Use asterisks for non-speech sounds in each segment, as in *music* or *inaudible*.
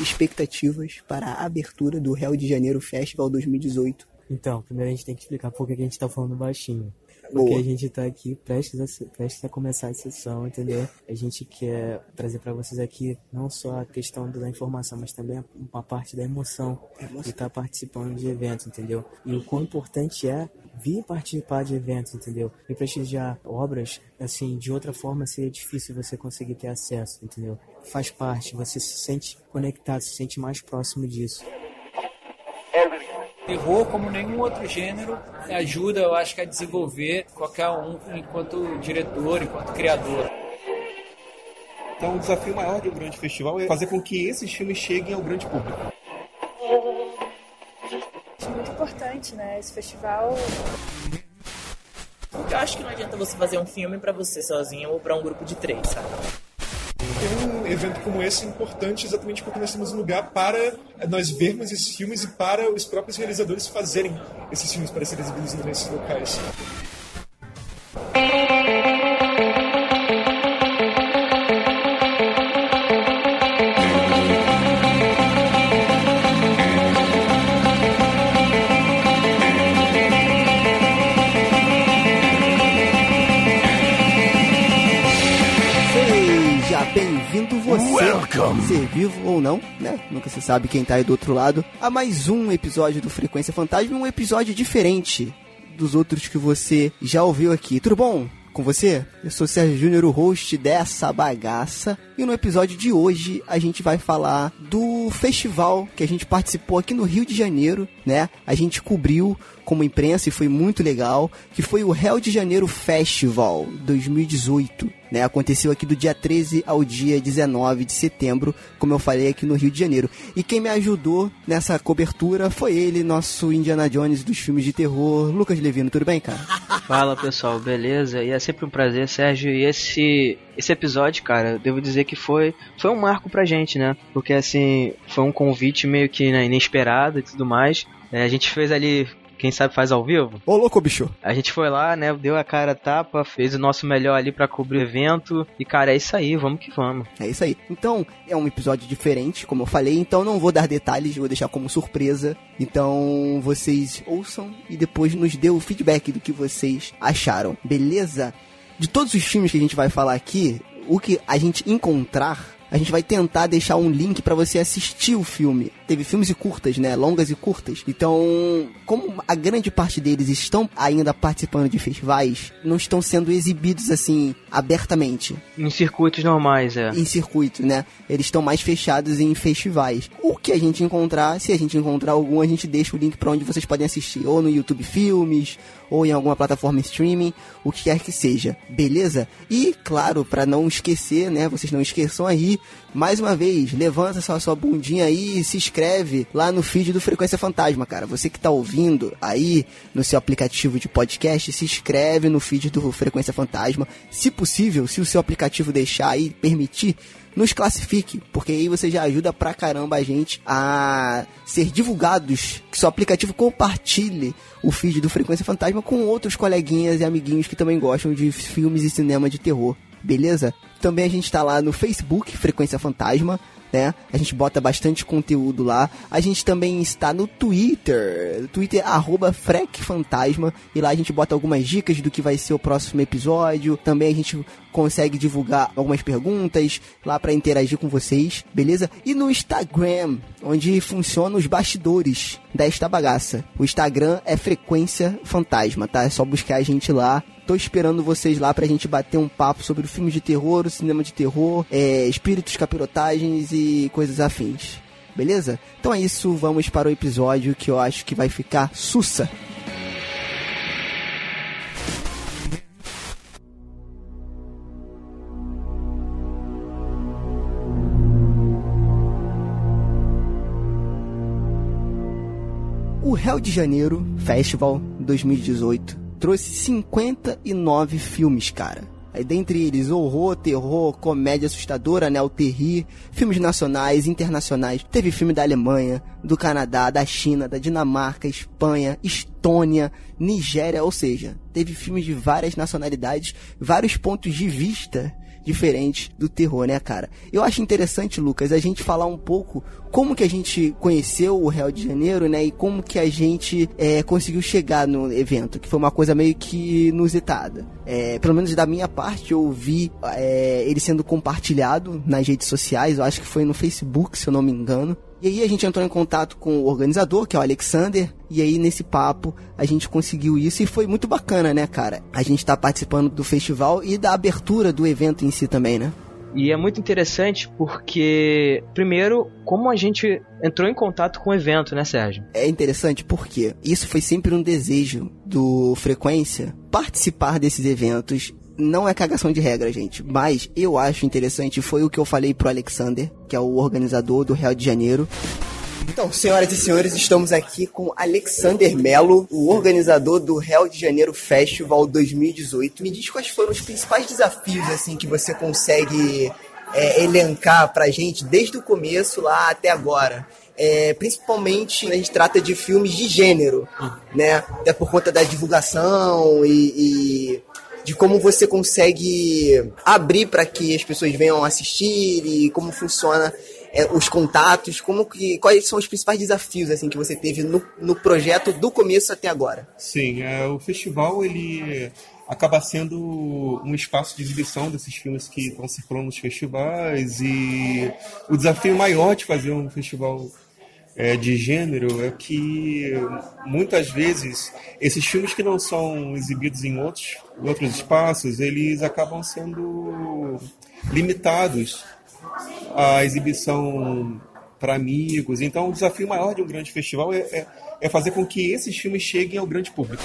expectativas para a abertura do Rio de Janeiro Festival 2018. Então, primeiro a gente tem que explicar por que a gente tá falando baixinho. Porque Boa. a gente tá aqui prestes a, prestes a começar a sessão, entendeu? A gente quer trazer para vocês aqui não só a questão da informação, mas também uma parte da emoção de estar tá participando de eventos, entendeu? E o quão importante é vir participar de eventos, entendeu? E prestigiar obras, assim, de outra forma seria difícil você conseguir ter acesso, entendeu? Faz parte, você se sente conectado, se sente mais próximo disso terror, como nenhum outro gênero, ajuda, eu acho, a desenvolver qualquer um enquanto diretor, enquanto criador. Então, o desafio maior do grande festival é fazer com que esses filmes cheguem ao grande público. Acho muito importante, né? Esse festival. Eu acho que não adianta você fazer um filme para você sozinho ou para um grupo de três, sabe? Ter um evento como esse importante exatamente porque nós temos um lugar para nós vermos esses filmes e para os próprios realizadores fazerem esses filmes para serem exibidos nesses locais. Welcome. ser vivo ou não, né? Nunca se sabe quem tá aí do outro lado. A mais um episódio do Frequência Fantasma, um episódio diferente dos outros que você já ouviu aqui. Tudo bom? com você? Eu sou Sérgio Júnior, o host dessa bagaça. E no episódio de hoje a gente vai falar do festival que a gente participou aqui no Rio de Janeiro, né? A gente cobriu como imprensa e foi muito legal, que foi o Rio de Janeiro Festival 2018. Né, aconteceu aqui do dia 13 ao dia 19 de setembro, como eu falei aqui no Rio de Janeiro. E quem me ajudou nessa cobertura foi ele, nosso Indiana Jones dos filmes de terror, Lucas Levino. Tudo bem, cara? *laughs* Fala pessoal, beleza? E é sempre um prazer, Sérgio. E esse esse episódio, cara, devo dizer que foi foi um marco pra gente, né? Porque assim, foi um convite meio que né, inesperado e tudo mais. É, a gente fez ali quem sabe faz ao vivo. Ô, louco, bicho. A gente foi lá, né? Deu a cara a tapa, fez o nosso melhor ali para cobrir o evento. E, cara, é isso aí, vamos que vamos. É isso aí. Então, é um episódio diferente, como eu falei, então não vou dar detalhes, vou deixar como surpresa. Então, vocês ouçam e depois nos dê o feedback do que vocês acharam, beleza? De todos os filmes que a gente vai falar aqui, o que a gente encontrar a gente vai tentar deixar um link para você assistir o filme. Teve filmes e curtas, né? Longas e curtas. Então, como a grande parte deles estão ainda participando de festivais, não estão sendo exibidos assim abertamente. Em circuitos normais, é. Em circuitos, né? Eles estão mais fechados em festivais. O que a gente encontrar, se a gente encontrar algum, a gente deixa o link para onde vocês podem assistir, ou no YouTube Filmes, ou em alguma plataforma streaming, o que quer que seja, beleza? E claro, para não esquecer, né? Vocês não esqueçam aí, mais uma vez, levanta só sua bundinha aí e se inscreve lá no feed do Frequência Fantasma, cara. Você que tá ouvindo aí no seu aplicativo de podcast, se inscreve no feed do Frequência Fantasma. Se possível, se o seu aplicativo deixar aí, permitir, nos classifique, porque aí você já ajuda pra caramba a gente a ser divulgados, que seu aplicativo compartilhe o feed do Frequência Fantasma com outros coleguinhas e amiguinhos que também gostam de filmes e cinema de terror. Beleza? Também a gente está lá no Facebook, Frequência Fantasma né? A gente bota bastante conteúdo lá. A gente também está no Twitter, Twitter arroba FrecFantasma, e lá a gente bota algumas dicas do que vai ser o próximo episódio. Também a gente consegue divulgar algumas perguntas lá para interagir com vocês, beleza? E no Instagram, onde funcionam os bastidores desta bagaça. O Instagram é Frequência Fantasma, tá? É só buscar a gente lá Tô esperando vocês lá pra gente bater um papo sobre o filme de terror, o cinema de terror, é, espíritos, capirotagens e coisas afins. Beleza? Então é isso, vamos para o episódio que eu acho que vai ficar sussa. O Rio de Janeiro Festival 2018 trouxe 59 filmes, cara. Aí, dentre eles, horror, terror, comédia assustadora, né? O terri, filmes nacionais, internacionais. Teve filme da Alemanha, do Canadá, da China, da Dinamarca, Espanha, Estônia, Nigéria, ou seja, teve filmes de várias nacionalidades, vários pontos de vista diferentes do terror, né, cara? Eu acho interessante, Lucas, a gente falar um pouco como que a gente conheceu o Rio de Janeiro, né? E como que a gente é, conseguiu chegar no evento, que foi uma coisa meio que inusitada. É, pelo menos da minha parte, eu vi é, ele sendo compartilhado nas redes sociais, eu acho que foi no Facebook, se eu não me engano. E aí a gente entrou em contato com o organizador, que é o Alexander, e aí nesse papo a gente conseguiu isso e foi muito bacana, né, cara? A gente tá participando do festival e da abertura do evento em si também, né? E é muito interessante porque, primeiro, como a gente entrou em contato com o evento, né, Sérgio? É interessante porque isso foi sempre um desejo do Frequência participar desses eventos não é cagação de regra, gente. Mas eu acho interessante, foi o que eu falei pro Alexander, que é o organizador do Rio de Janeiro. Então, senhoras e senhores, estamos aqui com Alexander Melo, o organizador do Rio de Janeiro Festival 2018. Me diz quais foram os principais desafios assim que você consegue é, elencar pra gente desde o começo lá até agora. É, principalmente a gente trata de filmes de gênero, né? Até por conta da divulgação e, e de como você consegue abrir para que as pessoas venham assistir e como funciona é, os contatos, como que quais são os principais desafios assim que você teve no, no projeto do começo até agora? Sim, é, o festival ele acaba sendo um espaço de exibição desses filmes que estão circulando nos festivais e o desafio maior de fazer um festival é, de gênero é que muitas vezes esses filmes que não são exibidos em outros, outros espaços, eles acabam sendo limitados à exibição para amigos. Então, o desafio maior de um grande festival é, é, é, fazer com que esses filmes cheguem ao grande público.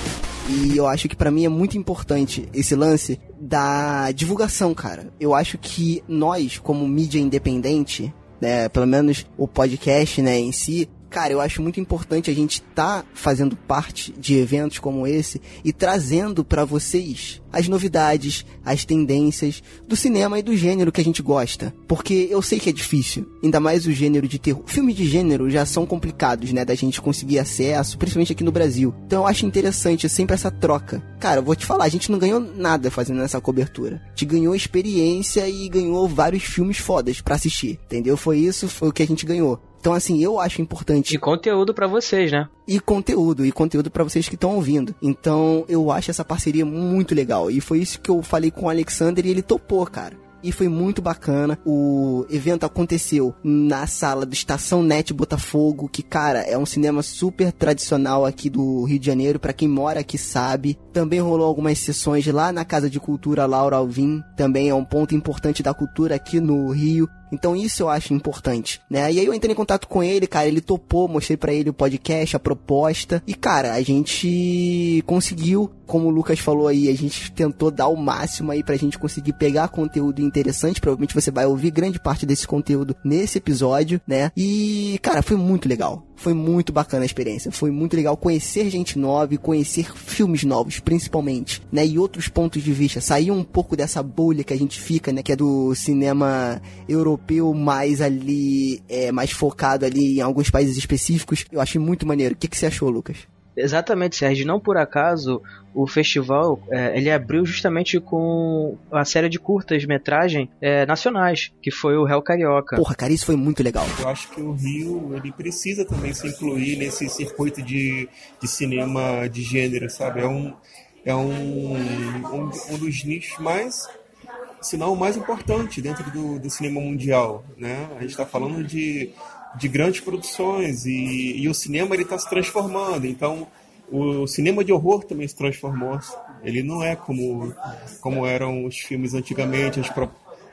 E eu acho que para mim é muito importante esse lance da divulgação, cara. Eu acho que nós, como mídia independente, né, pelo menos o podcast, né, em si, cara, eu acho muito importante a gente estar tá fazendo parte de eventos como esse e trazendo para vocês as novidades, as tendências do cinema e do gênero que a gente gosta. Porque eu sei que é difícil, ainda mais o gênero de terror. Filmes de gênero já são complicados, né, da gente conseguir acesso, principalmente aqui no Brasil. Então eu acho interessante sempre essa troca. Cara, eu vou te falar, a gente não ganhou nada fazendo essa cobertura. A gente ganhou experiência e ganhou vários filmes fodas para assistir, entendeu? Foi isso, foi o que a gente ganhou. Então, assim, eu acho importante. E conteúdo para vocês, né? E conteúdo, e conteúdo para vocês que estão ouvindo. Então, eu acho essa parceria muito legal. E foi isso que eu falei com o Alexander e ele topou, cara e foi muito bacana. O evento aconteceu na sala do Estação Net Botafogo, que, cara, é um cinema super tradicional aqui do Rio de Janeiro, para quem mora aqui sabe. Também rolou algumas sessões lá na Casa de Cultura Laura Alvim, também é um ponto importante da cultura aqui no Rio. Então isso eu acho importante, né? E aí eu entrei em contato com ele, cara, ele topou, mostrei para ele o podcast, a proposta. E cara, a gente conseguiu, como o Lucas falou aí, a gente tentou dar o máximo aí pra gente conseguir pegar conteúdo interessante. Provavelmente você vai ouvir grande parte desse conteúdo nesse episódio, né? E, cara, foi muito legal. Foi muito bacana a experiência. Foi muito legal conhecer gente nova e conhecer filmes novos, principalmente, né? E outros pontos de vista. Sair um pouco dessa bolha que a gente fica, né? Que é do cinema europeu mais ali, é, mais focado ali em alguns países específicos. Eu achei muito maneiro. O que, que você achou, Lucas? Exatamente, Sérgio. Não por acaso o festival é, ele abriu justamente com a série de curtas metragem é, nacionais, que foi o Réu Carioca. Porra, cara, isso foi muito legal. Eu acho que o Rio ele precisa também se incluir nesse circuito de, de cinema de gênero, sabe? É um, é um, um, um dos nichos mais se não o mais importante dentro do, do cinema mundial, né? A gente está falando de de grandes produções e, e o cinema ele está se transformando. Então o cinema de horror também se transformou. Ele não é como como eram os filmes antigamente, os,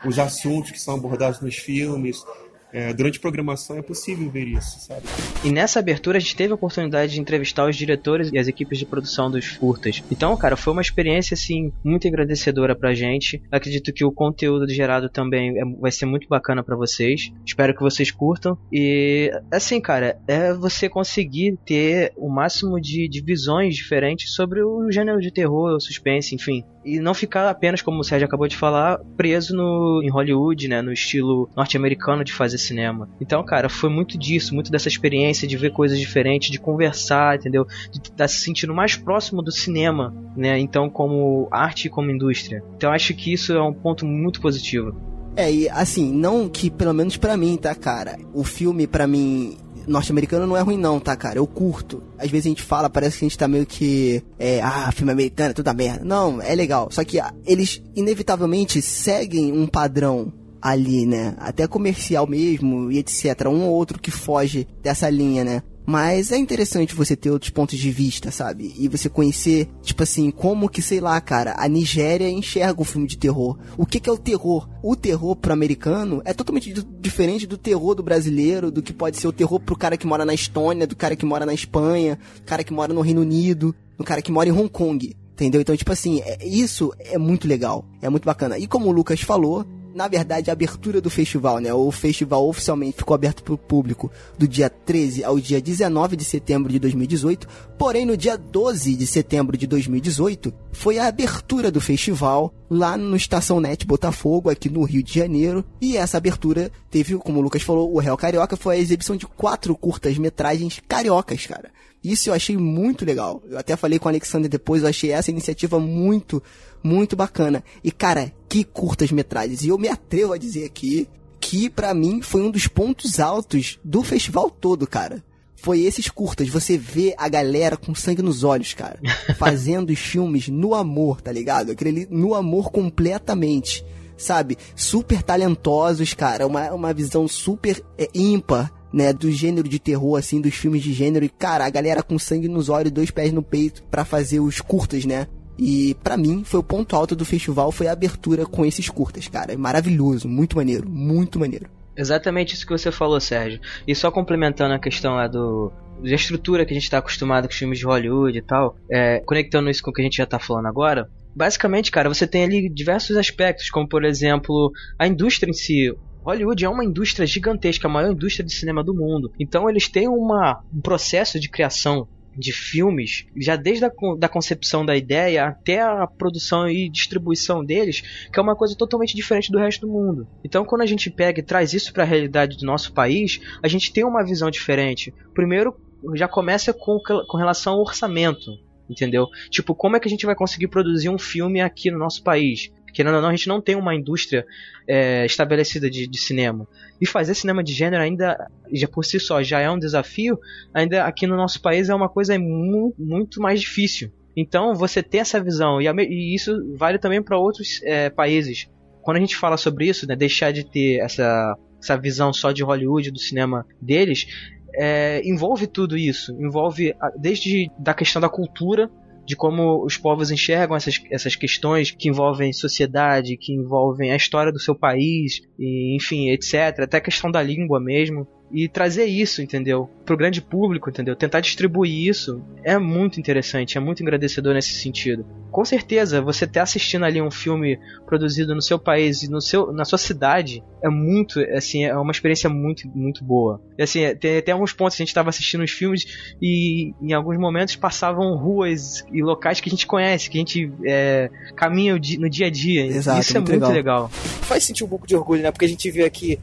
os assuntos que são abordados nos filmes, é, durante a programação é possível ver isso, sabe? E nessa abertura a gente teve a oportunidade de entrevistar os diretores e as equipes de produção dos curtas. Então, cara, foi uma experiência assim muito agradecedora pra gente. Acredito que o conteúdo gerado também é, vai ser muito bacana para vocês. Espero que vocês curtam. E assim, cara, é você conseguir ter o máximo de, de visões diferentes sobre o gênero de terror, suspense, enfim e não ficar apenas, como o Sérgio acabou de falar, preso no, em Hollywood, né, no estilo norte-americano de fazer cinema. Então, cara, foi muito disso, muito dessa experiência de ver coisas diferentes, de conversar, entendeu? De estar tá se sentindo mais próximo do cinema, né? Então, como arte e como indústria. Então, acho que isso é um ponto muito positivo. É, e assim, não que, pelo menos para mim, tá, cara? O filme, para mim, norte-americano não é ruim não, tá, cara? Eu curto. Às vezes a gente fala, parece que a gente tá meio que... É, ah, filme americano é tudo merda. Não, é legal. Só que ah, eles, inevitavelmente, seguem um padrão ali, né? Até comercial mesmo e etc. Um ou outro que foge dessa linha, né? Mas é interessante você ter outros pontos de vista, sabe? E você conhecer, tipo assim, como que, sei lá, cara, a Nigéria enxerga um filme de terror. O que, que é o terror? O terror pro americano é totalmente diferente do terror do brasileiro, do que pode ser o terror pro cara que mora na Estônia, do cara que mora na Espanha, do cara que mora no Reino Unido, do cara que mora em Hong Kong. Entendeu? Então, tipo assim, é, isso é muito legal. É muito bacana. E como o Lucas falou, na verdade, a abertura do festival, né? O festival oficialmente ficou aberto para o público do dia 13 ao dia 19 de setembro de 2018. Porém, no dia 12 de setembro de 2018, foi a abertura do festival lá no Estação Net Botafogo, aqui no Rio de Janeiro. E essa abertura teve, como o Lucas falou, o Real Carioca foi a exibição de quatro curtas-metragens cariocas, cara. Isso eu achei muito legal. Eu até falei com o Alexander depois, eu achei essa iniciativa muito, muito bacana. E cara, que curtas metragens. E eu me atrevo a dizer aqui que para mim foi um dos pontos altos do festival todo, cara. Foi esses curtas, você vê a galera com sangue nos olhos, cara, *laughs* fazendo os filmes no amor, tá ligado? Aquele no amor completamente, sabe? Super talentosos, cara, uma, uma visão super é, ímpar né, do gênero de terror, assim, dos filmes de gênero. E, cara, a galera com sangue nos olhos, dois pés no peito, para fazer os curtas, né? E para mim foi o ponto alto do festival, foi a abertura com esses curtas, cara. É maravilhoso, muito maneiro, muito maneiro. Exatamente isso que você falou, Sérgio. E só complementando a questão lá do, da estrutura que a gente está acostumado com os filmes de Hollywood e tal, é, conectando isso com o que a gente já está falando agora, basicamente, cara, você tem ali diversos aspectos, como por exemplo a indústria em si. Hollywood é uma indústria gigantesca, a maior indústria de cinema do mundo. Então eles têm uma, um processo de criação de filmes, já desde a da concepção da ideia até a produção e distribuição deles, que é uma coisa totalmente diferente do resto do mundo. Então, quando a gente pega e traz isso para a realidade do nosso país, a gente tem uma visão diferente. Primeiro, já começa com, com relação ao orçamento, entendeu? Tipo, como é que a gente vai conseguir produzir um filme aqui no nosso país? Querendo ou não, a gente não tem uma indústria é, estabelecida de, de, cinema. E fazer cinema de gênero ainda, já por si só, já é um desafio, ainda aqui no nosso país é uma coisa mu muito mais difícil. Então, você ter essa visão, e, e isso vale também para outros é, países. Quando a gente fala sobre isso, né, deixar de ter essa, essa visão só de Hollywood, do cinema deles, é, envolve tudo isso. Envolve desde da questão da cultura, de como os povos enxergam essas, essas questões que envolvem sociedade, que envolvem a história do seu país, e, enfim, etc. Até a questão da língua mesmo e trazer isso, entendeu? Pro grande público, entendeu? Tentar distribuir isso é muito interessante, é muito agradecedor nesse sentido. Com certeza, você tá assistindo ali um filme produzido no seu país e no seu, na sua cidade é muito, assim, é uma experiência muito, muito boa. E, assim, tem até alguns pontos que a gente estava assistindo os filmes e em alguns momentos passavam ruas e locais que a gente conhece, que a gente é, caminha no dia a dia. Exato, isso é muito, muito legal. legal. Faz sentir um pouco de orgulho, né? Porque a gente vê aqui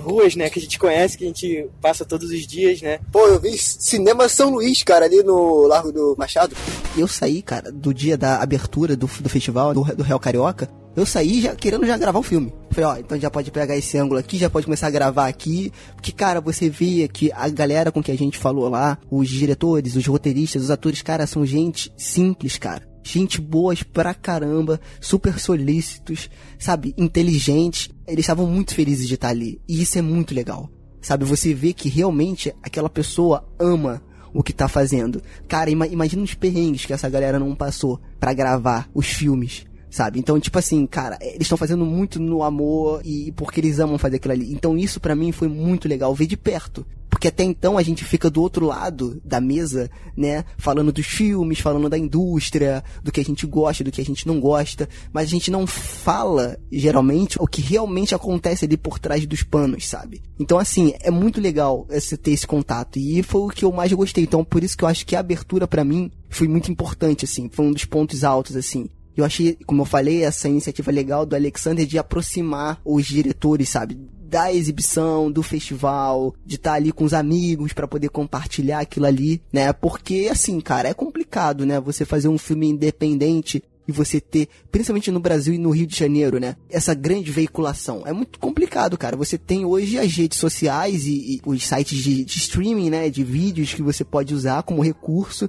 ruas, né, que a gente conhece, que a gente passa todos os dias, né? Pô, eu vi Cinema São Luís, cara, ali no Largo do Machado. Eu saí, cara, do dia da abertura do, do festival, do, do Real Carioca, eu saí já querendo já gravar o filme. Falei, ó, então já pode pegar esse ângulo aqui, já pode começar a gravar aqui. Porque, cara, você vê que a galera com que a gente falou lá, os diretores, os roteiristas, os atores, cara, são gente simples, cara gente boas pra caramba, super solícitos, sabe, inteligentes. Eles estavam muito felizes de estar ali. E isso é muito legal. Sabe, você vê que realmente aquela pessoa ama o que tá fazendo. Cara, ima imagina os perrengues que essa galera não passou para gravar os filmes, sabe? Então, tipo assim, cara, eles estão fazendo muito no amor e porque eles amam fazer aquilo ali. Então, isso para mim foi muito legal ver de perto. Porque até então a gente fica do outro lado da mesa, né? Falando dos filmes, falando da indústria, do que a gente gosta, do que a gente não gosta. Mas a gente não fala, geralmente, o que realmente acontece ali por trás dos panos, sabe? Então, assim, é muito legal esse, ter esse contato. E foi o que eu mais gostei. Então, por isso que eu acho que a abertura para mim foi muito importante, assim. Foi um dos pontos altos, assim. Eu achei, como eu falei, essa iniciativa legal do Alexander de aproximar os diretores, sabe? da exibição, do festival, de estar tá ali com os amigos para poder compartilhar aquilo ali, né? Porque assim, cara, é complicado, né? Você fazer um filme independente e você ter, principalmente no Brasil e no Rio de Janeiro, né? Essa grande veiculação. É muito complicado, cara. Você tem hoje as redes sociais e, e os sites de, de, streaming, né? De vídeos que você pode usar como recurso.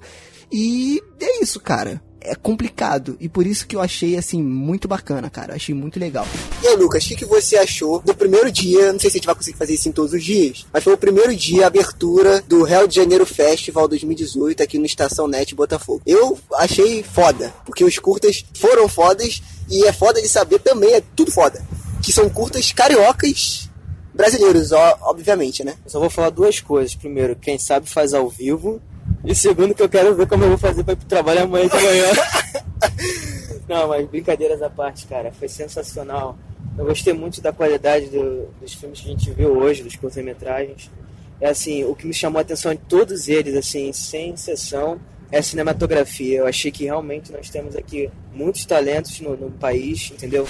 E é isso, cara é complicado. E por isso que eu achei, assim, muito bacana, cara. Achei muito legal. E aí, Lucas, o que, que você achou do primeiro dia? Não sei se a gente vai conseguir fazer isso em todos os dias, mas foi o primeiro dia, a abertura do Rio de Janeiro Festival 2018 aqui no Estação Net Botafogo. Eu achei foda, porque os curtas foram fodas e é foda de saber também, é tudo foda. Que são curtas cariocas brasileiros, ó, obviamente, né? Eu só vou falar duas coisas. Primeiro, quem sabe faz ao vivo e segundo que eu quero ver como eu vou fazer para ir pro trabalho amanhã de manhã. *laughs* Não, mas brincadeiras à parte, cara, foi sensacional. Eu gostei muito da qualidade do, dos filmes que a gente viu hoje, dos curtas-metragens. É assim, o que me chamou a atenção de todos eles, assim, sem exceção, é a cinematografia. Eu achei que realmente nós temos aqui muitos talentos no, no país, entendeu?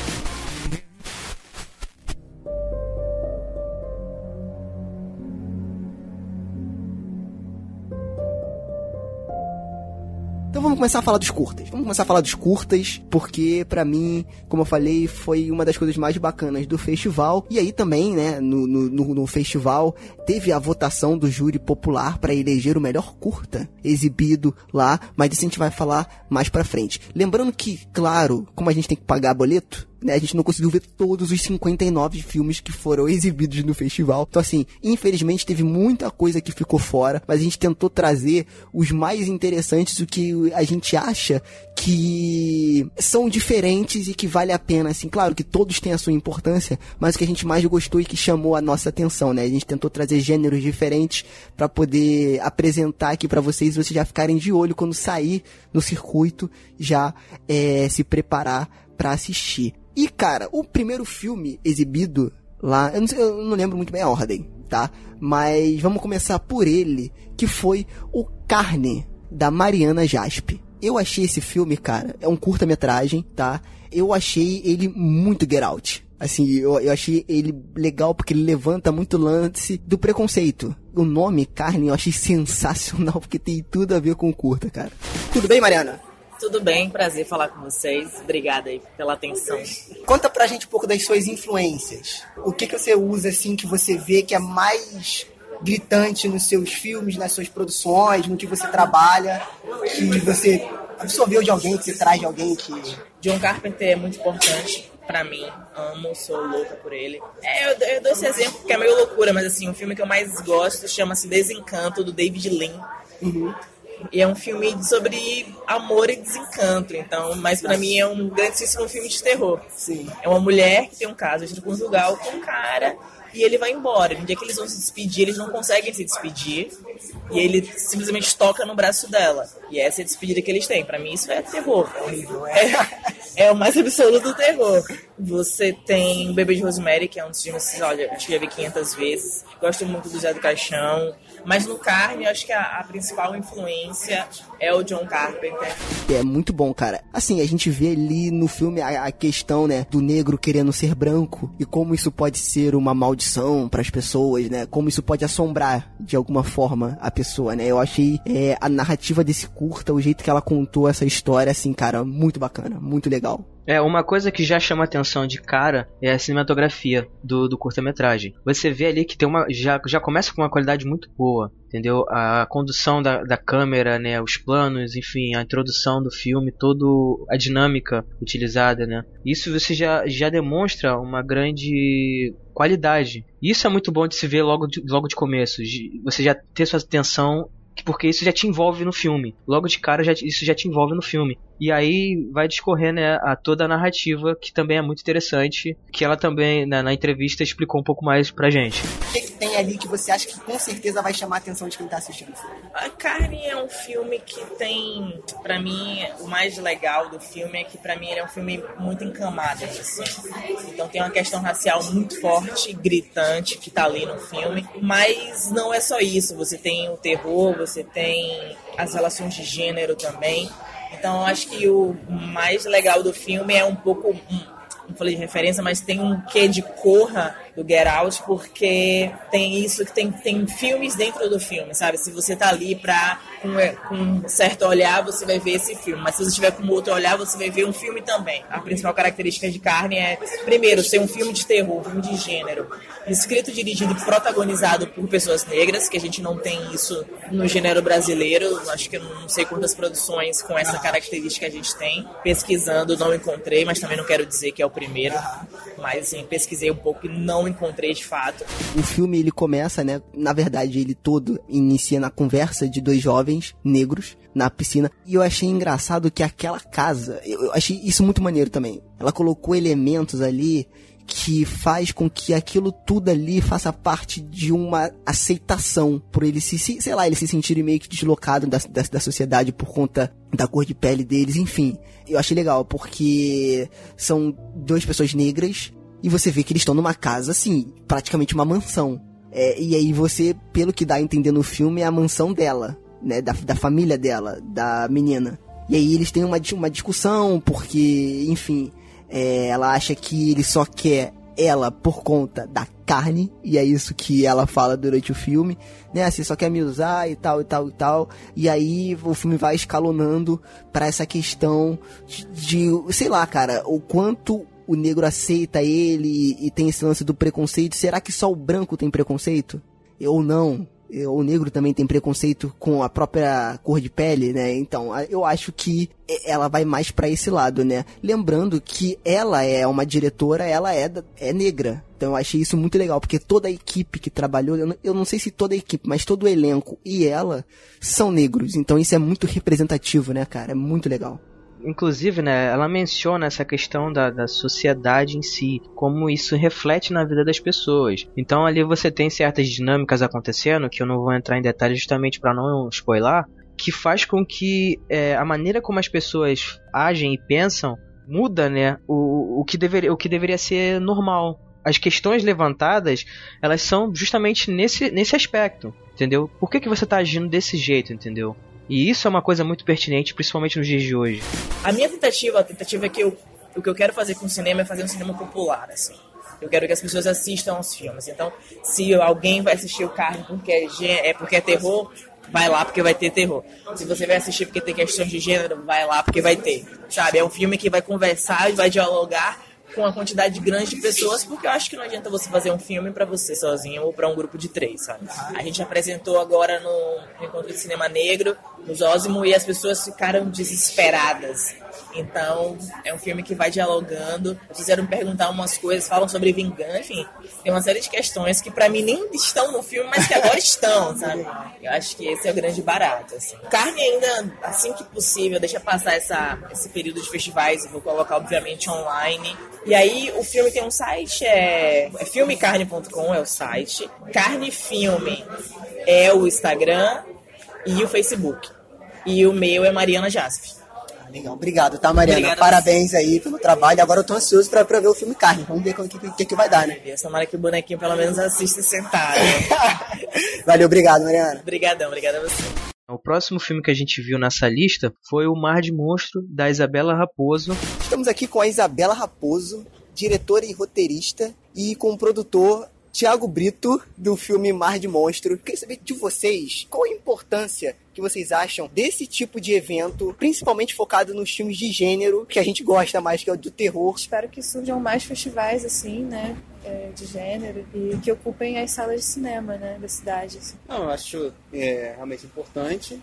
Então vamos começar a falar dos curtas. Vamos começar a falar dos curtas, porque para mim, como eu falei, foi uma das coisas mais bacanas do festival. E aí também, né, no, no, no festival, teve a votação do júri popular para eleger o melhor curta exibido lá, mas isso a gente vai falar mais pra frente. Lembrando que, claro, como a gente tem que pagar boleto, né, a gente não conseguiu ver todos os 59 filmes que foram exibidos no festival. Então, assim, infelizmente teve muita coisa que ficou fora, mas a gente tentou trazer os mais interessantes, o que a gente acha que são diferentes e que vale a pena, assim, claro que todos têm a sua importância, mas o que a gente mais gostou e que chamou a nossa atenção, né? A gente tentou trazer gêneros diferentes para poder apresentar aqui para vocês, vocês já ficarem de olho quando sair no circuito, já é, se preparar para assistir. E, cara, o primeiro filme exibido lá, eu não, sei, eu não lembro muito bem a ordem, tá? Mas vamos começar por ele, que foi o Carne, da Mariana Jaspe. Eu achei esse filme, cara, é um curta-metragem, tá? Eu achei ele muito Get Out. Assim, eu, eu achei ele legal porque ele levanta muito lance do preconceito. O nome, Carne, eu achei sensacional porque tem tudo a ver com o curta, cara. Tudo bem, Mariana? Tudo bem, prazer falar com vocês. Obrigada aí pela atenção. Conta pra gente um pouco das suas influências. O que, que você usa, assim, que você vê que é mais gritante nos seus filmes, nas suas produções, no que você trabalha, que você absorveu de alguém, que você traz de alguém que... John Carpenter é muito importante para mim. Amo, sou louca por ele. É, eu, eu, dou esse exemplo que é meio loucura, mas assim, o filme que eu mais gosto chama-se Desencanto, do David Lean. Uhum. E é um filme sobre amor e desencanto, então, mas para mim é um grandíssimo filme de terror. Sim. É uma mulher que tem um caso extraconjugal com um cara e ele vai embora. No dia que eles vão se despedir, eles não conseguem se despedir. E ele simplesmente toca no braço dela. E essa é a despedida que eles têm. Para mim, isso é terror. É, *laughs* é o mais absoluto terror. Você tem o Bebê de Rosemary, que é um dos filmes, olha, acho que já vi 500 vezes. Gosto muito do Zé do Caixão. Mas no Carne, acho que a, a, principal influência é o John Carpenter. É muito bom, cara. Assim, a gente vê ali no filme a, a questão, né, do negro querendo ser branco e como isso pode ser uma maldição para as pessoas, né? Como isso pode assombrar de alguma forma a pessoa, né? Eu achei é, a narrativa desse curta, o jeito que ela contou essa história, assim, cara, muito bacana, muito legal. É, uma coisa que já chama atenção de cara é a cinematografia do, do curta-metragem. Você vê ali que tem uma. Já, já começa com uma qualidade muito boa, entendeu? A condução da, da câmera, né? Os planos, enfim, a introdução do filme, toda a dinâmica utilizada, né? Isso você já, já demonstra uma grande qualidade. Isso é muito bom de se ver logo de, logo de começo. Você já ter sua atenção porque isso já te envolve no filme. Logo de cara, já, isso já te envolve no filme. E aí vai discorrer né, a toda a narrativa, que também é muito interessante, que ela também, na, na entrevista, explicou um pouco mais pra gente. O que, que, tem ali que você acha que com certeza vai chamar a atenção de quem tá assistindo? A Carne é um filme que tem, para mim, o mais legal do filme é que para mim ele é um filme muito em camadas, assim. Então tem uma questão racial muito forte, gritante, que tá ali no filme, mas não é só isso, você tem o terror, você tem as relações de gênero também. Então, acho que o mais legal do filme é um pouco. Não falei de referência, mas tem um quê de Corra do Get Out, porque tem isso que tem, tem filmes dentro do filme, sabe? Se você tá ali pra, com, com um certo olhar, você vai ver esse filme. Mas se você tiver com outro olhar, você vai ver um filme também. A principal característica de Carne é, primeiro, ser um filme de terror, um filme de gênero, escrito, dirigido e protagonizado por pessoas negras, que a gente não tem isso no gênero brasileiro. Acho que eu não sei quantas produções com essa característica a gente tem. Pesquisando, não encontrei, mas também não quero dizer que é o primeiro. Mas, assim, pesquisei um pouco e não encontrei de fato. O filme, ele começa, né? Na verdade, ele todo inicia na conversa de dois jovens negros na piscina. E eu achei engraçado que aquela casa, eu achei isso muito maneiro também. Ela colocou elementos ali que faz com que aquilo tudo ali faça parte de uma aceitação por ele se, sei lá, ele se sentirem meio que deslocado da, da, da, sociedade por conta da cor de pele deles, enfim. Eu achei legal, porque são duas pessoas negras e você vê que eles estão numa casa, assim, praticamente uma mansão. É, e aí você, pelo que dá a entender no filme, é a mansão dela, né, da, da família dela, da menina. E aí eles têm uma, uma discussão, porque, enfim, é, ela acha que ele só quer ela por conta da carne, e é isso que ela fala durante o filme, né? Assim, só quer me usar e tal, e tal, e tal. E aí o filme vai escalonando para essa questão de, de, sei lá, cara, o quanto o negro aceita ele e tem esse lance do preconceito. Será que só o branco tem preconceito? Ou não? O negro também tem preconceito com a própria cor de pele, né? Então, eu acho que ela vai mais para esse lado, né? Lembrando que ela é uma diretora, ela é, é negra. Então eu achei isso muito legal, porque toda a equipe que trabalhou, eu não, eu não sei se toda a equipe, mas todo o elenco e ela são negros. Então isso é muito representativo, né, cara? É muito legal inclusive, né, ela menciona essa questão da, da sociedade em si, como isso reflete na vida das pessoas. Então ali você tem certas dinâmicas acontecendo, que eu não vou entrar em detalhes justamente para não spoiler, que faz com que é, a maneira como as pessoas agem e pensam muda, né, o, o, que deveria, o que deveria ser normal. As questões levantadas, elas são justamente nesse, nesse aspecto, entendeu? Por que, que você está agindo desse jeito, entendeu? E isso é uma coisa muito pertinente, principalmente nos dias de hoje. A minha tentativa, a tentativa é que eu, o que eu quero fazer com o cinema é fazer um cinema popular, assim. Eu quero que as pessoas assistam aos filmes. Então, se alguém vai assistir o Carne porque é, é porque é terror, vai lá porque vai ter terror. Se você vai assistir porque tem questões de gênero, vai lá porque vai ter. Sabe? É um filme que vai conversar e vai dialogar com uma quantidade grande de pessoas, porque eu acho que não adianta você fazer um filme para você sozinho ou para um grupo de três, sabe? A gente apresentou agora no Encontro de Cinema Negro, no Zózimo, e as pessoas ficaram desesperadas. Então, é um filme que vai dialogando. Fizeram perguntar umas coisas, falam sobre vingança, enfim. Tem uma série de questões que para mim nem estão no filme, mas que agora estão, sabe? Eu acho que esse é o grande barato, assim. Carne ainda, assim que possível, deixa passar essa, esse período de festivais, vou colocar, obviamente, online. E aí, o filme tem um site, é, é filmecarne.com, é o site. Carne Filme é o Instagram e o Facebook. E o meu é Mariana Jaspe. Legal, obrigado, tá, Mariana? Obrigada Parabéns aí pelo trabalho. Agora eu tô ansioso pra, pra ver o filme Carne. Vamos ver o que, que, que, vai dar, né? Tomara que o bonequinho pelo menos assista sentado. *laughs* Valeu, obrigado, Mariana. Obrigadão, obrigado a você. O próximo filme que a gente viu nessa lista foi O Mar de Monstro, da Isabela Raposo. Estamos aqui com a Isabela Raposo, diretora e roteirista, e com o produtor Tiago Brito, do filme Mar de Monstro. Queria saber de vocês qual a importância que vocês acham desse tipo de evento, principalmente focado nos filmes de gênero, que a gente gosta mais, que é o do terror. Espero que surjam mais festivais assim, né? É, de gênero e que ocupem as salas de cinema né, da cidade. Assim. Não, eu acho é, realmente importante.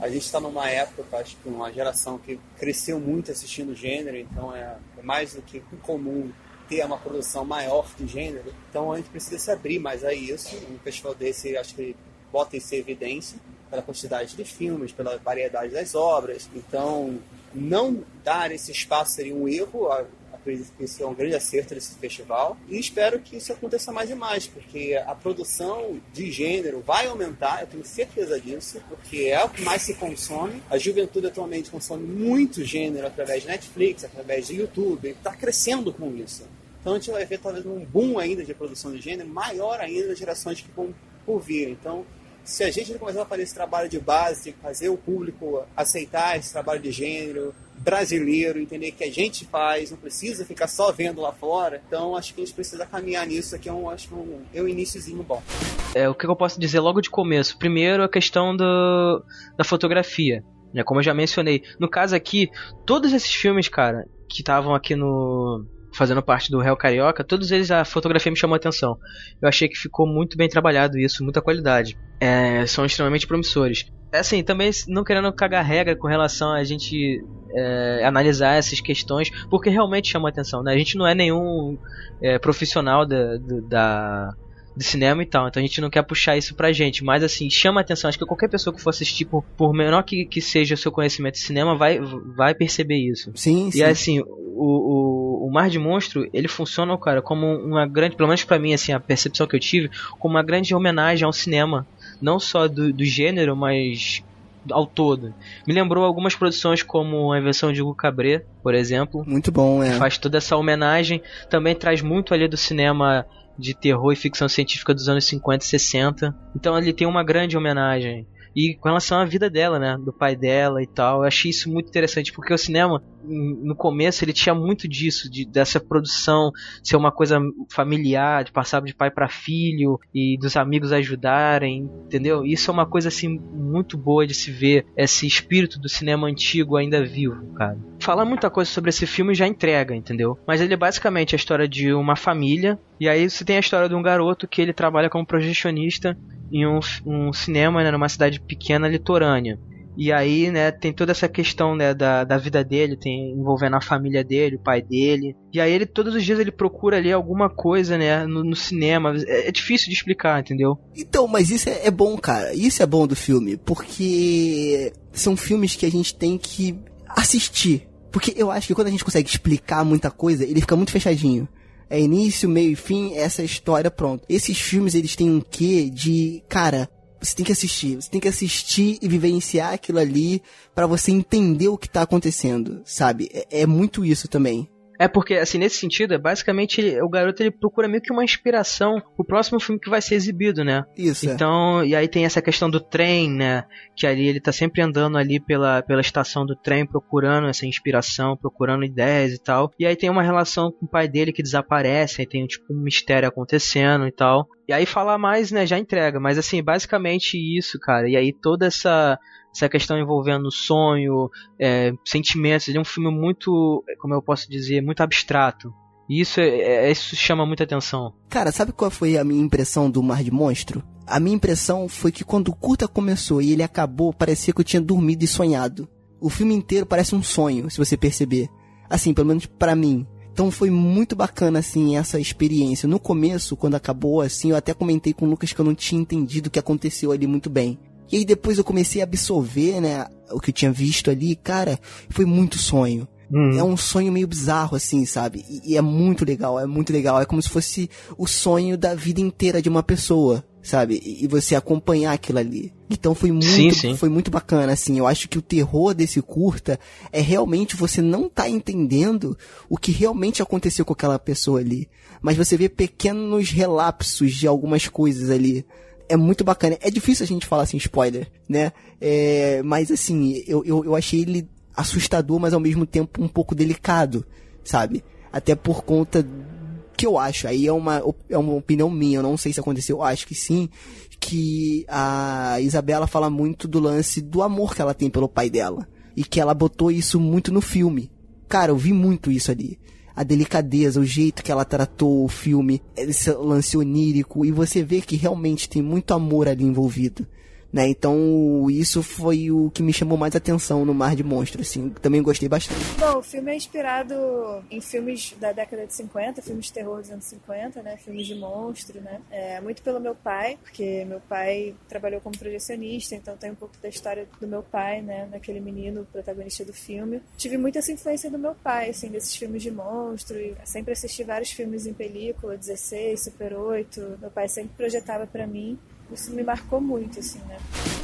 A gente está numa época, acho que uma geração que cresceu muito assistindo gênero, então é, é mais do que comum ter uma produção maior de gênero. Então a gente precisa se abrir mais a isso. Um festival desse acho que bota isso em evidência pela quantidade de filmes, pela variedade das obras. Então, não dar esse espaço seria um erro. Acredito que isso é um grande acerto desse festival. E espero que isso aconteça mais e mais, porque a produção de gênero vai aumentar, eu tenho certeza disso, porque é o que mais se consome. A juventude atualmente consome muito gênero através de Netflix, através de YouTube, está crescendo com isso. Então a gente vai ver talvez um boom ainda de produção de gênero, maior ainda das gerações que vão por vir. Então, se a gente começar a fazer esse trabalho de base, fazer o público aceitar esse trabalho de gênero, brasileiro, entender que a gente faz, não precisa ficar só vendo lá fora. Então acho que a gente precisa caminhar nisso aqui, é um, acho que um, é um iníciozinho bom. É, o que eu posso dizer logo de começo? Primeiro, a questão do, da fotografia. Né, como eu já mencionei. No caso aqui, todos esses filmes, cara, que estavam aqui no, fazendo parte do Real Carioca, todos eles a fotografia me chamou a atenção. Eu achei que ficou muito bem trabalhado isso, muita qualidade. É, são extremamente promissores. É assim, também não querendo cagar regra com relação a gente é, analisar essas questões, porque realmente chama a atenção. Né? A gente não é nenhum é, profissional da, da de cinema e tal. Então a gente não quer puxar isso pra gente. Mas assim, chama a atenção. Acho que qualquer pessoa que for assistir, por, por menor que, que seja o seu conhecimento de cinema, vai, vai perceber isso. Sim, sim. E assim, o, o, o Mar de Monstro, ele funciona, cara, como uma grande, pelo menos pra mim, assim, a percepção que eu tive, como uma grande homenagem ao cinema. Não só do, do gênero, mas ao todo. Me lembrou algumas produções como a invenção de Hugo Cabret, por exemplo. Muito bom, é. Faz toda essa homenagem. Também traz muito ali do cinema de terror e ficção científica dos anos 50 e 60. Então ele tem uma grande homenagem. E com relação à vida dela, né? Do pai dela e tal. Eu achei isso muito interessante, porque o cinema, no começo, ele tinha muito disso, de, dessa produção ser uma coisa familiar, de passar de pai para filho e dos amigos ajudarem, entendeu? Isso é uma coisa, assim, muito boa de se ver, esse espírito do cinema antigo ainda vivo, cara. Falar muita coisa sobre esse filme já entrega, entendeu? Mas ele é basicamente a história de uma família, e aí você tem a história de um garoto que ele trabalha como projecionista em um, um cinema né, numa cidade pequena litorânea. E aí, né, tem toda essa questão, né, da, da vida dele, tem envolvendo a família dele, o pai dele. E aí ele, todos os dias, ele procura ali alguma coisa, né, no, no cinema. É, é, difícil de explicar, entendeu? Então, mas isso é, é, bom, cara. Isso é bom do filme, porque são filmes que a gente tem que assistir. Porque eu acho que quando a gente consegue explicar muita coisa, ele fica muito fechadinho. É início, meio e fim, essa é história, pronto. Esses filmes, eles têm um quê de, cara, você tem que assistir, você tem que assistir e vivenciar aquilo ali para você entender o que tá acontecendo, sabe? É, é muito isso também. É porque, assim, nesse sentido, é basicamente o garoto ele procura meio que uma inspiração pro próximo filme que vai ser exibido, né? Isso. É. Então, é. e aí tem essa questão do trem, né? Que ali ele tá sempre andando ali pela, pela estação do trem, procurando essa inspiração, procurando ideias e tal. E aí tem uma relação com o pai dele que desaparece, aí tem tipo um mistério acontecendo e tal. E aí falar mais, né, já entrega, mas assim, basicamente isso, cara. E aí toda essa essa questão envolvendo sonho, é, sentimentos. Ele é um filme muito, como eu posso dizer, muito abstrato. E isso, é, é, isso chama muita atenção. Cara, sabe qual foi a minha impressão do Mar de Monstro? A minha impressão foi que quando o curta começou e ele acabou, parecia que eu tinha dormido e sonhado. O filme inteiro parece um sonho, se você perceber. Assim, pelo menos para mim. Então foi muito bacana, assim, essa experiência. No começo, quando acabou, assim, eu até comentei com o Lucas que eu não tinha entendido o que aconteceu ali muito bem. E aí depois eu comecei a absorver, né, o que eu tinha visto ali, cara, foi muito sonho. Uhum. É um sonho meio bizarro, assim, sabe? E, e, é muito legal, é muito legal. É como se fosse o sonho da vida inteira de uma pessoa, sabe? E, e você acompanhar aquilo ali. Então foi muito, sim, sim. foi muito bacana, assim. Eu acho que o terror desse curta é realmente você não tá entendendo o que realmente aconteceu com aquela pessoa ali. Mas você vê pequenos relapsos de algumas coisas ali é muito bacana. É difícil a gente falar assim, spoiler, né? É, mas assim, eu, eu, eu achei ele assustador, mas ao mesmo tempo um pouco delicado, sabe? Até por conta que eu acho, aí é uma, é uma opinião minha, eu não sei se aconteceu, eu acho que sim, que a Isabela fala muito do lance do amor que ela tem pelo pai dela. E que ela botou isso muito no filme. Cara, eu vi muito isso ali a delicadeza, o jeito que ela tratou o filme, esse lance onírico, e você vê que realmente tem muito amor ali envolvido. Né? Então, isso foi o que me chamou mais atenção no Mar de Monstros, assim. Também gostei bastante. Bom, o filme é inspirado em filmes da década de 50, filmes de terror dos anos 50, né? Filmes de monstro, né? É, muito pelo meu pai, porque meu pai trabalhou como projecionista, então tem um pouco da história do meu pai, né? Naquele menino protagonista do filme. Tive muita essa influência do meu pai, assim, desses filmes de monstro. E sempre assisti vários filmes em película, 16, Super 8. Meu pai sempre projetava para mim isso me marcou muito, assim, né?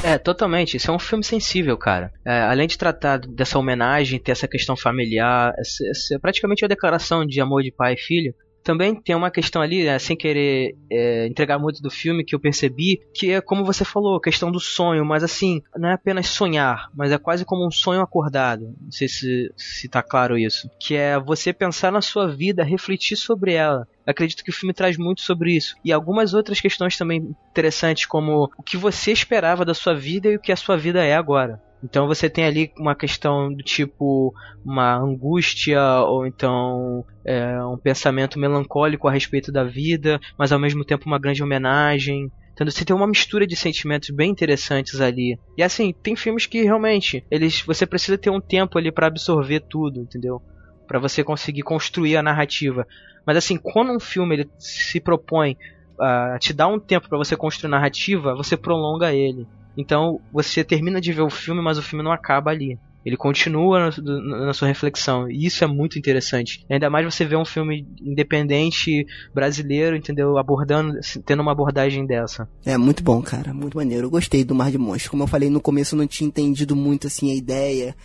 É, totalmente. Isso é um filme sensível, cara. É, além de tratar dessa homenagem, ter essa questão familiar, essa, essa, praticamente a declaração de amor de pai e filho, Também tem uma questão ali, né, sem querer é, entregar muito do filme, que eu percebi, que é como você falou, a questão do sonho, mas assim, não é apenas sonhar, mas é quase como um sonho acordado. Não sei se, se tá claro isso. Que é você pensar na sua vida, refletir sobre ela. Acredito que o filme traz muito sobre isso. E algumas outras questões também interessantes, como o que você esperava da sua vida e o que a sua vida é agora. Então você tem ali uma questão do tipo uma angústia ou então é, um pensamento melancólico a respeito da vida, mas ao mesmo tempo uma grande homenagem. Então você tem uma mistura de sentimentos bem interessantes ali. E assim, tem filmes que realmente eles você precisa ter um tempo ali para absorver tudo, entendeu? Para você conseguir construir a narrativa. Mas assim, quando um filme ele se propõe a te dar um tempo para você construir narrativa, você prolonga ele. Então você termina de ver o filme, mas o filme não acaba ali. Ele continua na, sua reflexão. E isso é muito interessante. Ainda mais você ver um filme independente brasileiro, entendeu? Abordando, tendo uma abordagem dessa. É muito bom, cara. Muito maneiro. Eu gostei do Mar de Monstros. Como eu falei no começo, eu não tinha entendido muito assim a ideia.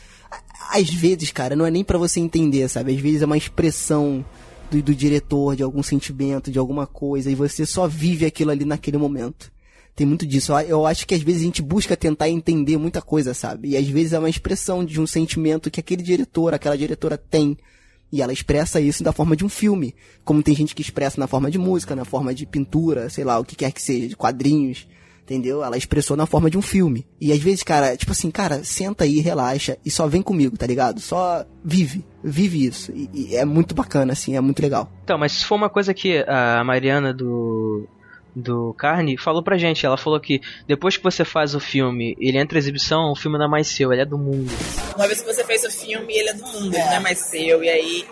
Às vezes, cara, não é nem para você entender, sabe? Às vezes é uma expressão do, do diretor, de algum sentimento, de alguma coisa, e você só vive aquilo ali naquele momento. Tem muito disso. Eu acho que às vezes a gente busca tentar entender muita coisa, sabe? E às vezes é uma expressão de um sentimento que aquele diretor, aquela diretora tem. E ela expressa isso da forma de um filme. Como tem gente que expressa na forma de música, na forma de pintura, sei lá, o que quer que seja, de quadrinhos. Entendeu? Ela expressou na forma de um filme. E às vezes, cara, tipo assim, cara, senta aí, relaxa e só vem comigo, tá ligado? Só vive. Vive isso. E, e é muito bacana, assim, é muito legal. Então, mas se for uma coisa que a Mariana do do Carne falou pra gente. Ela falou que depois que você faz o filme, ele entra em exibição, o filme não é mais seu, ele é do mundo. Uma vez que você fez o filme, ele é do mundo, é. ele não é mais seu. E aí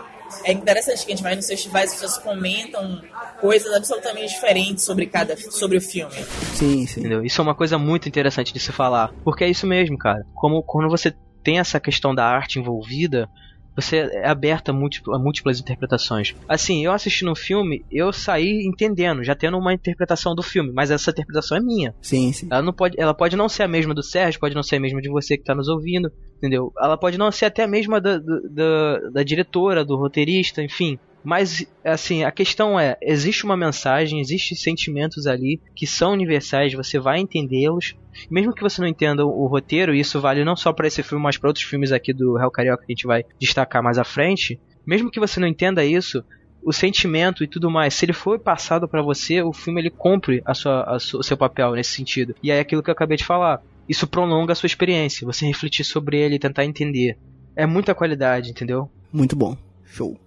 é interessante que a gente vai nos festivais e as pessoas comentam coisas absolutamente diferentes sobre cada sobre o filme. Sim, sim. Entendeu? Isso é uma coisa muito interessante de se falar. Porque é isso mesmo, cara. Como quando você tem essa questão da arte envolvida, você é aberta a, múltiplas, a múltiplas interpretações. Assim, eu assistindo um filme, eu saí entendendo, já tendo uma interpretação do filme, mas essa interpretação é minha. Sim, sim. Ela, não pode, ela pode não ser a mesma do Sérgio, pode não ser a mesma de você que está nos ouvindo, entendeu? Ela pode não ser até a mesma da, da, da diretora, do roteirista, enfim. Mas, assim, a questão é: existe uma mensagem, existem sentimentos ali que são universais, você vai entendê-los. Mesmo que você não entenda o, roteiro, e isso vale não só para esse filme, mas para outros filmes aqui do Hell Carioca que a gente vai destacar mais à frente. Mesmo que você não entenda isso, o sentimento e tudo mais, se ele for passado para você, o filme ele cumpre a sua, a sua, o seu papel nesse sentido. E é aquilo que eu acabei de falar. Isso prolonga a sua experiência, você refletir sobre ele e tentar entender. É muita qualidade, entendeu? Muito bom. Show.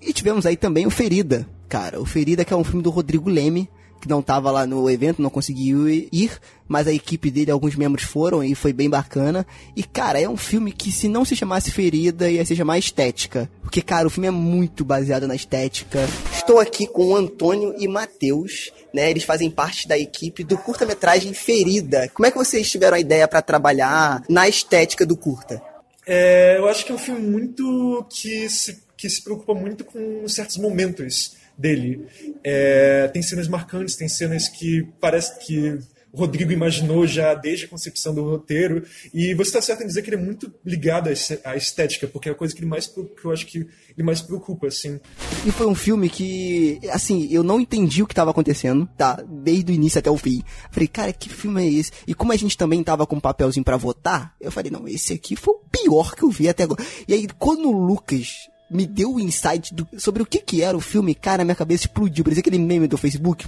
E tivemos aí também o Ferida, cara. O Ferida que é um filme do Rodrigo Leme, que não estava lá no evento, não conseguiu ir, mas a equipe dele, alguns membros foram e foi bem bacana. E, cara, é um filme que se não se chamasse Ferida, ia se chamar Estética. Porque, cara, o filme é muito baseado na estética. Estou aqui com o Antônio e Matheus, né? Eles fazem parte da equipe do curta-metragem Ferida. Como é que vocês tiveram a ideia para trabalhar na estética do curta? É, eu acho que é um filme muito que se que se preocupa muito com certos momentos dele. É, tem cenas marcantes, tem cenas que parece que o Rodrigo imaginou já desde a concepção do roteiro. E você está certo em dizer que ele é muito ligado à estética, porque é a coisa que ele mais que eu acho que ele mais preocupa, assim. E foi um filme que, assim, eu não entendi o que estava acontecendo, tá? Desde o início até o fim. Falei, cara, que filme é esse? E como a gente também tava com um papelzinho para votar, eu falei, não, esse aqui foi o pior que eu vi até agora. E aí, quando o Lucas me deu o insight do, sobre o que que era o filme, cara, minha cabeça explodiu. Parecia aquele meme do Facebook.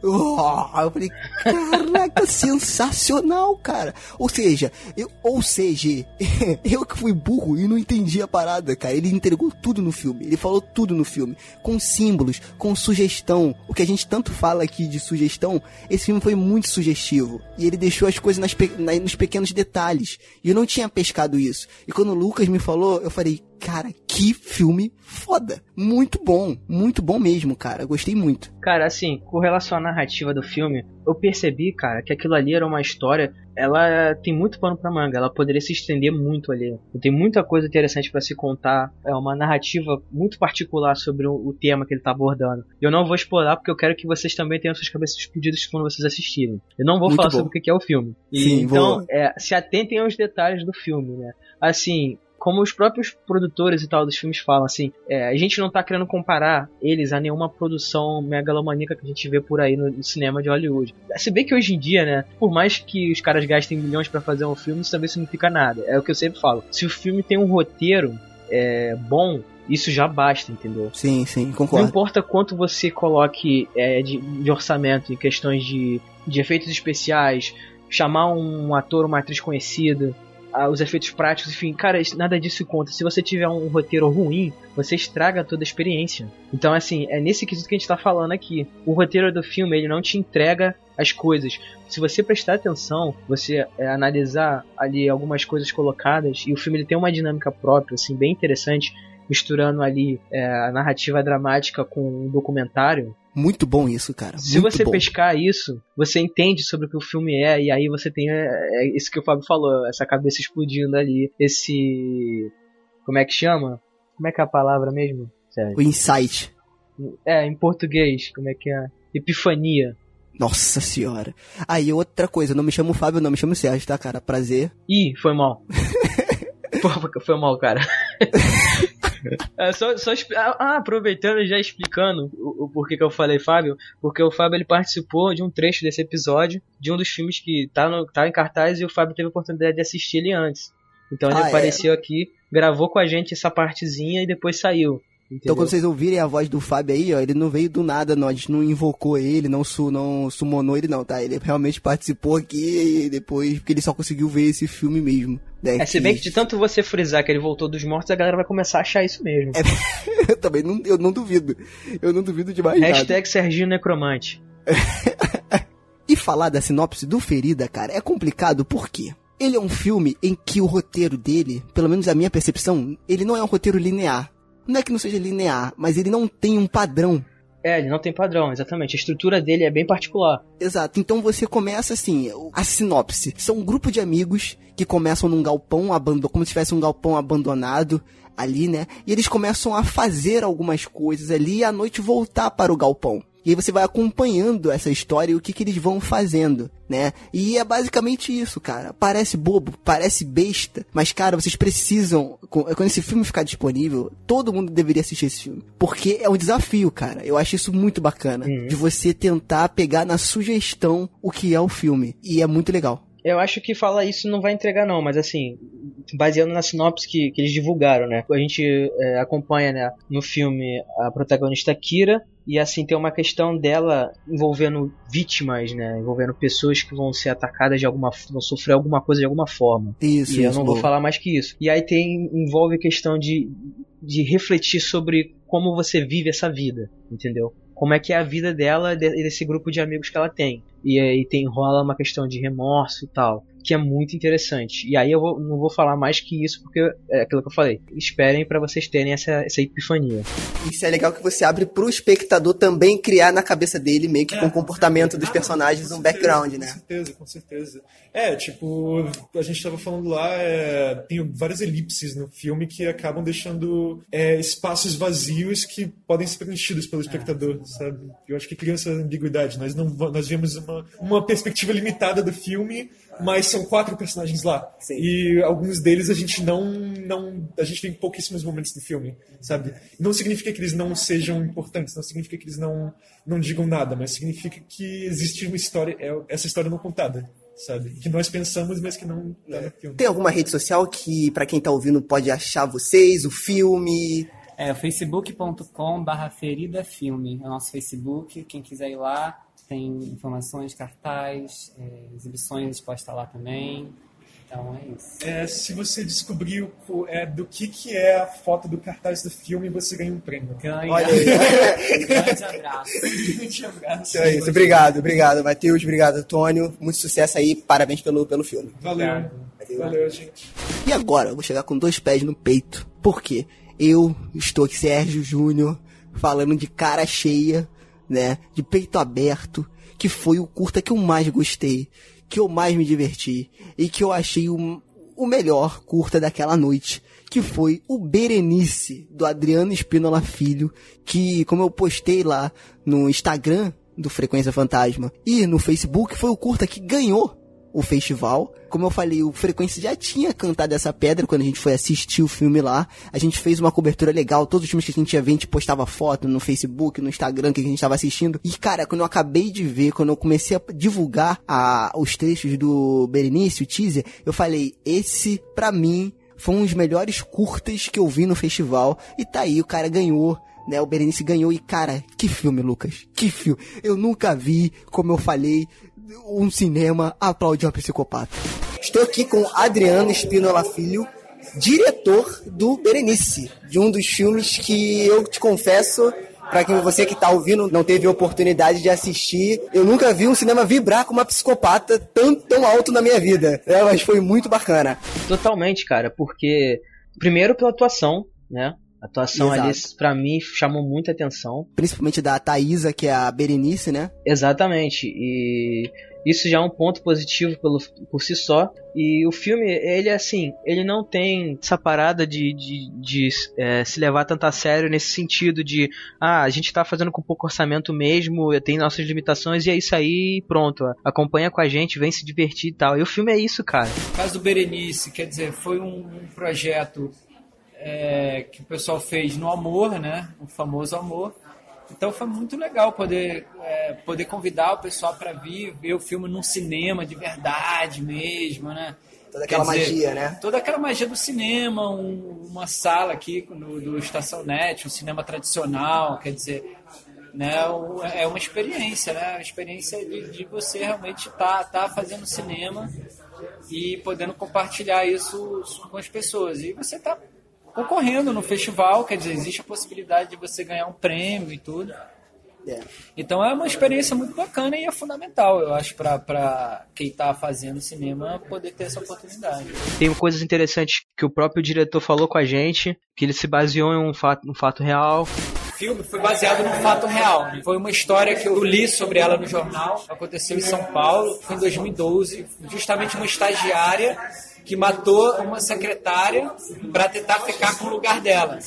Oh, eu falei, caraca, *laughs* sensacional, cara. Ou seja, eu, ou seja, *laughs* eu que fui burro e não entendi a parada, cara. Ele entregou tudo no filme. Ele falou tudo no filme. Com símbolos, com sugestão. O que a gente tanto fala aqui de sugestão, esse filme foi muito sugestivo. E ele deixou as coisas nas, nos pequenos detalhes. E eu não tinha pescado isso. E quando o Lucas me falou, eu falei, cara, que filme foda. Muito bom, muito bom mesmo, cara. Gostei muito. Cara, assim, com relação à narrativa do filme, eu percebi, cara, que aquilo ali era uma história. Ela tem muito pano pra manga, ela poderia se estender muito ali. Tem muita coisa interessante para se contar. É uma narrativa muito particular sobre o, tema que ele tá abordando. Eu não vou explorar porque eu quero que vocês também tenham suas cabeças explodidas quando vocês assistirem. Eu não vou muito falar bom. sobre o que é o filme. E, Sim, então, é, se atentem aos detalhes do filme, né? Assim, como os próprios produtores e tal dos filmes falam, assim, é, a gente não tá querendo comparar eles a nenhuma produção megalomaníaca que a gente vê por aí no, no cinema de Hollywood. Se bem que hoje em dia, né, por mais que os caras gastem milhões para fazer um filme, isso também significa nada. É o que eu sempre falo. Se o filme tem um roteiro é, bom, isso já basta, entendeu? Sim, sim, concordo. Não importa quanto você coloque é, de, de, orçamento em questões de, de efeitos especiais, chamar um ator ou uma atriz conhecida, os efeitos práticos, enfim, cara, nada disso conta. Se você tiver um roteiro ruim, você estraga toda a experiência. Então, assim, é nesse quesito que a gente tá falando aqui. O roteiro do filme, ele não te entrega as coisas. Se você prestar atenção, você é, analisar ali algumas coisas colocadas, e o filme ele tem uma dinâmica própria, assim, bem interessante, misturando ali é, a narrativa dramática com um documentário. Muito bom isso, cara. Se Muito você bom. pescar isso, você entende sobre o que o filme é, e aí você tem é, é isso que o Fábio falou, essa cabeça explodindo ali, esse. Como é que chama? Como é que é a palavra mesmo? Sério. O insight. É, em português, como é que é? Epifania. Nossa senhora. Aí, outra coisa, não me chamo Fábio, não me chamo Sérgio, tá, cara? Prazer. Ih, foi mal. *laughs* Pô, foi mal, cara. *laughs* É, só, só ah, aproveitando e já explicando o, o, porquê que eu falei Fábio, porque o Fábio ele participou de um trecho desse episódio, de um dos filmes que tá, no, tá em cartaz e o Fábio teve a oportunidade de assistir ele antes. Então ele ah, apareceu é? aqui, gravou com a gente essa partezinha e depois saiu. Entendeu? Então quando vocês ouvirem a voz do Fábio aí, ó, ele não veio do nada, não, a gente não invocou ele, não, su, não sumonou ele não, tá? Ele realmente participou aqui e depois, porque ele só conseguiu ver esse filme mesmo. Né, é, se bem que de tanto você frisar que ele voltou dos mortos, a galera vai começar a achar isso mesmo. É, *laughs* eu também não, eu não duvido. Eu não duvido de mais Hashtag nada. Serginho Necromante. *laughs* e falar da sinopse do Ferida, cara, é complicado por quê? Ele é um filme em que o roteiro dele, pelo menos a minha percepção, ele não é um roteiro linear não é que não seja linear, mas ele não tem um padrão. É, ele não tem padrão, exatamente. A estrutura dele é bem particular. Exato. Então você começa assim, a sinopse. São um grupo de amigos que começam num galpão abandonado, como se tivesse um galpão abandonado ali, né? E eles começam a fazer algumas coisas ali e à noite voltar para o galpão. E aí você vai acompanhando essa história e o que, que eles vão fazendo, né? E é basicamente isso, cara. Parece bobo, parece besta, mas, cara, vocês precisam. Quando esse filme ficar disponível, todo mundo deveria assistir esse filme. Porque é um desafio, cara. Eu acho isso muito bacana. Uhum. De você tentar pegar na sugestão o que é o filme. E é muito legal. Eu acho que falar isso não vai entregar, não, mas assim, baseando na sinopse que, que eles divulgaram, né? A gente é, acompanha né, no filme a protagonista Kira, e assim tem uma questão dela envolvendo vítimas, né? Envolvendo pessoas que vão ser atacadas de alguma vão sofrer alguma coisa de alguma forma. Isso. E isso, eu não vou falar mais que isso. E aí tem envolve questão de, de refletir sobre como você vive essa vida, entendeu? Como é que é a vida dela e desse grupo de amigos que ela tem. E aí tem rola uma questão de remorso e tal que é muito interessante. E aí eu vou, não vou falar mais que isso, porque é aquilo que eu falei. Esperem para vocês terem essa, essa epifania. Isso é legal que você abre pro espectador também criar na cabeça dele, meio que é, com o comportamento dos personagens, um background, né? Com certeza, com certeza. É, tipo, a gente tava falando lá, é, tem várias elipses no filme que acabam deixando é, espaços vazios que podem ser preenchidos pelo espectador, sabe? Eu acho que cria essa ambiguidade. Nós, não, nós vemos uma, uma perspectiva limitada do filme, mas são quatro personagens lá. Sim. E alguns deles a gente não, não. A gente tem pouquíssimos momentos no filme, sabe? Não significa que eles não sejam importantes, não significa que eles não, não digam nada, mas significa que existe uma história, é, essa história não contada. Sabe? Que nós pensamos, mas que não tá no filme. Tem alguma rede social que, para quem tá ouvindo, pode achar vocês, o filme? É, facebook.com barra ferida filme. É o nosso Facebook. Quem quiser ir lá, tem informações, cartaz, é, exibições expostas lá também. Então é isso. É, se você descobriu é, do que, que é a foto do cartaz do filme, você ganha um prêmio. Ganha. Olha aí. Grande abraço. Grande abraço. É isso. Obrigado, obrigado, Matheus. Obrigado, Antônio. Muito sucesso aí. Parabéns pelo, pelo filme. Valeu. Valeu, Valeu gente. E agora, eu vou chegar com dois pés no peito. Por quê? Eu estou aqui, Sérgio Júnior, falando de cara cheia né? De peito aberto, que foi o curta que eu mais gostei, que eu mais me diverti e que eu achei o, o melhor curta daquela noite, que foi o Berenice, do Adriano Espínola Filho, que, como eu postei lá no Instagram do Frequência Fantasma e no Facebook, foi o curta que ganhou o festival. Como eu falei, o Frequência já tinha cantado essa pedra quando a gente foi assistir o filme lá. A gente fez uma cobertura legal, todos os filmes que a gente ia ver, a gente postava foto no Facebook, no Instagram que a gente estava assistindo. E cara, quando eu acabei de ver, quando eu comecei a divulgar a, os trechos do Berenice, o teaser, eu falei, esse pra mim foi um dos melhores curtas que eu vi no festival. E tá aí, o cara ganhou né? O Berenice ganhou e, cara, que filme, Lucas. Que filme. Eu nunca vi, como eu falei, um cinema aplaudir uma psicopata. Estou aqui com Adriano Espinola Filho, diretor do Berenice, de um dos filmes que eu te confesso para quem você que tá ouvindo não teve oportunidade de assistir, eu nunca vi um cinema vibrar com uma psicopata tão, tão alto na minha vida. Né? Mas foi muito bacana. Totalmente, cara, porque primeiro pela atuação, né? A atuação Exato. ali, pra mim, chamou muita atenção. Principalmente da Thaisa, que é a Berenice, né? Exatamente. E isso já é um ponto positivo pelo, por si só. E o filme, ele assim, ele não tem essa parada de, de, de é, se levar tanto a sério nesse sentido de, ah, a gente tá fazendo com pouco orçamento mesmo, tem nossas limitações e é isso aí, pronto. Acompanha com a gente, vem se divertir e tal. E o filme é isso, cara. O caso do Berenice, quer dizer, foi um, um projeto é, que o pessoal fez no amor, né? O famoso amor. Então foi muito legal poder, é, poder convidar o pessoal para vir ver o filme num cinema de verdade mesmo, né? Toda aquela dizer, magia, né? Toda aquela magia do cinema, um, uma sala aqui no, do Estação Net, um cinema tradicional, quer dizer, né, é uma experiência, né? A experiência de, de você realmente estar tá, tá fazendo cinema e podendo compartilhar isso com as pessoas. E você está concorrendo no festival, quer dizer, existe a possibilidade de você ganhar um prêmio e tudo. É. Então é uma experiência muito bacana e é fundamental, eu acho, para quem está fazendo cinema poder ter essa oportunidade. Tem coisas interessantes que o próprio diretor falou com a gente, que ele se baseou em um fato, um fato real. O filme foi baseado num fato real. Foi uma história que eu li sobre ela no jornal, aconteceu em São Paulo, foi em 2012, justamente uma estagiária que matou uma secretária para tentar ficar com o lugar dela.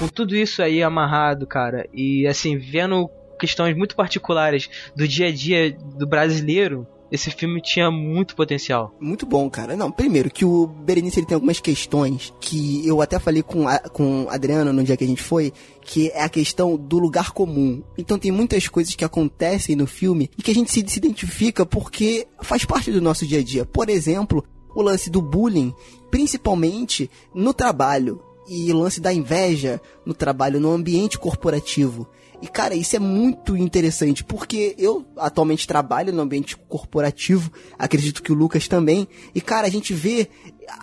Com tudo isso aí amarrado, cara, e assim, vendo questões muito particulares do dia a dia do brasileiro, esse filme tinha muito potencial. Muito bom, cara. Não, primeiro, que o Berenice ele tem algumas questões que eu até falei com a, com Adriano no dia que a gente foi, que é a questão do lugar comum. Então tem muitas coisas que acontecem no filme e que a gente se, se identifica porque faz parte do nosso dia a dia. Por exemplo, o lance do bullying, principalmente no trabalho, e o lance da inveja no trabalho, no ambiente corporativo. E cara, isso é muito interessante, porque eu atualmente trabalho no ambiente corporativo, acredito que o Lucas também, e cara, a gente vê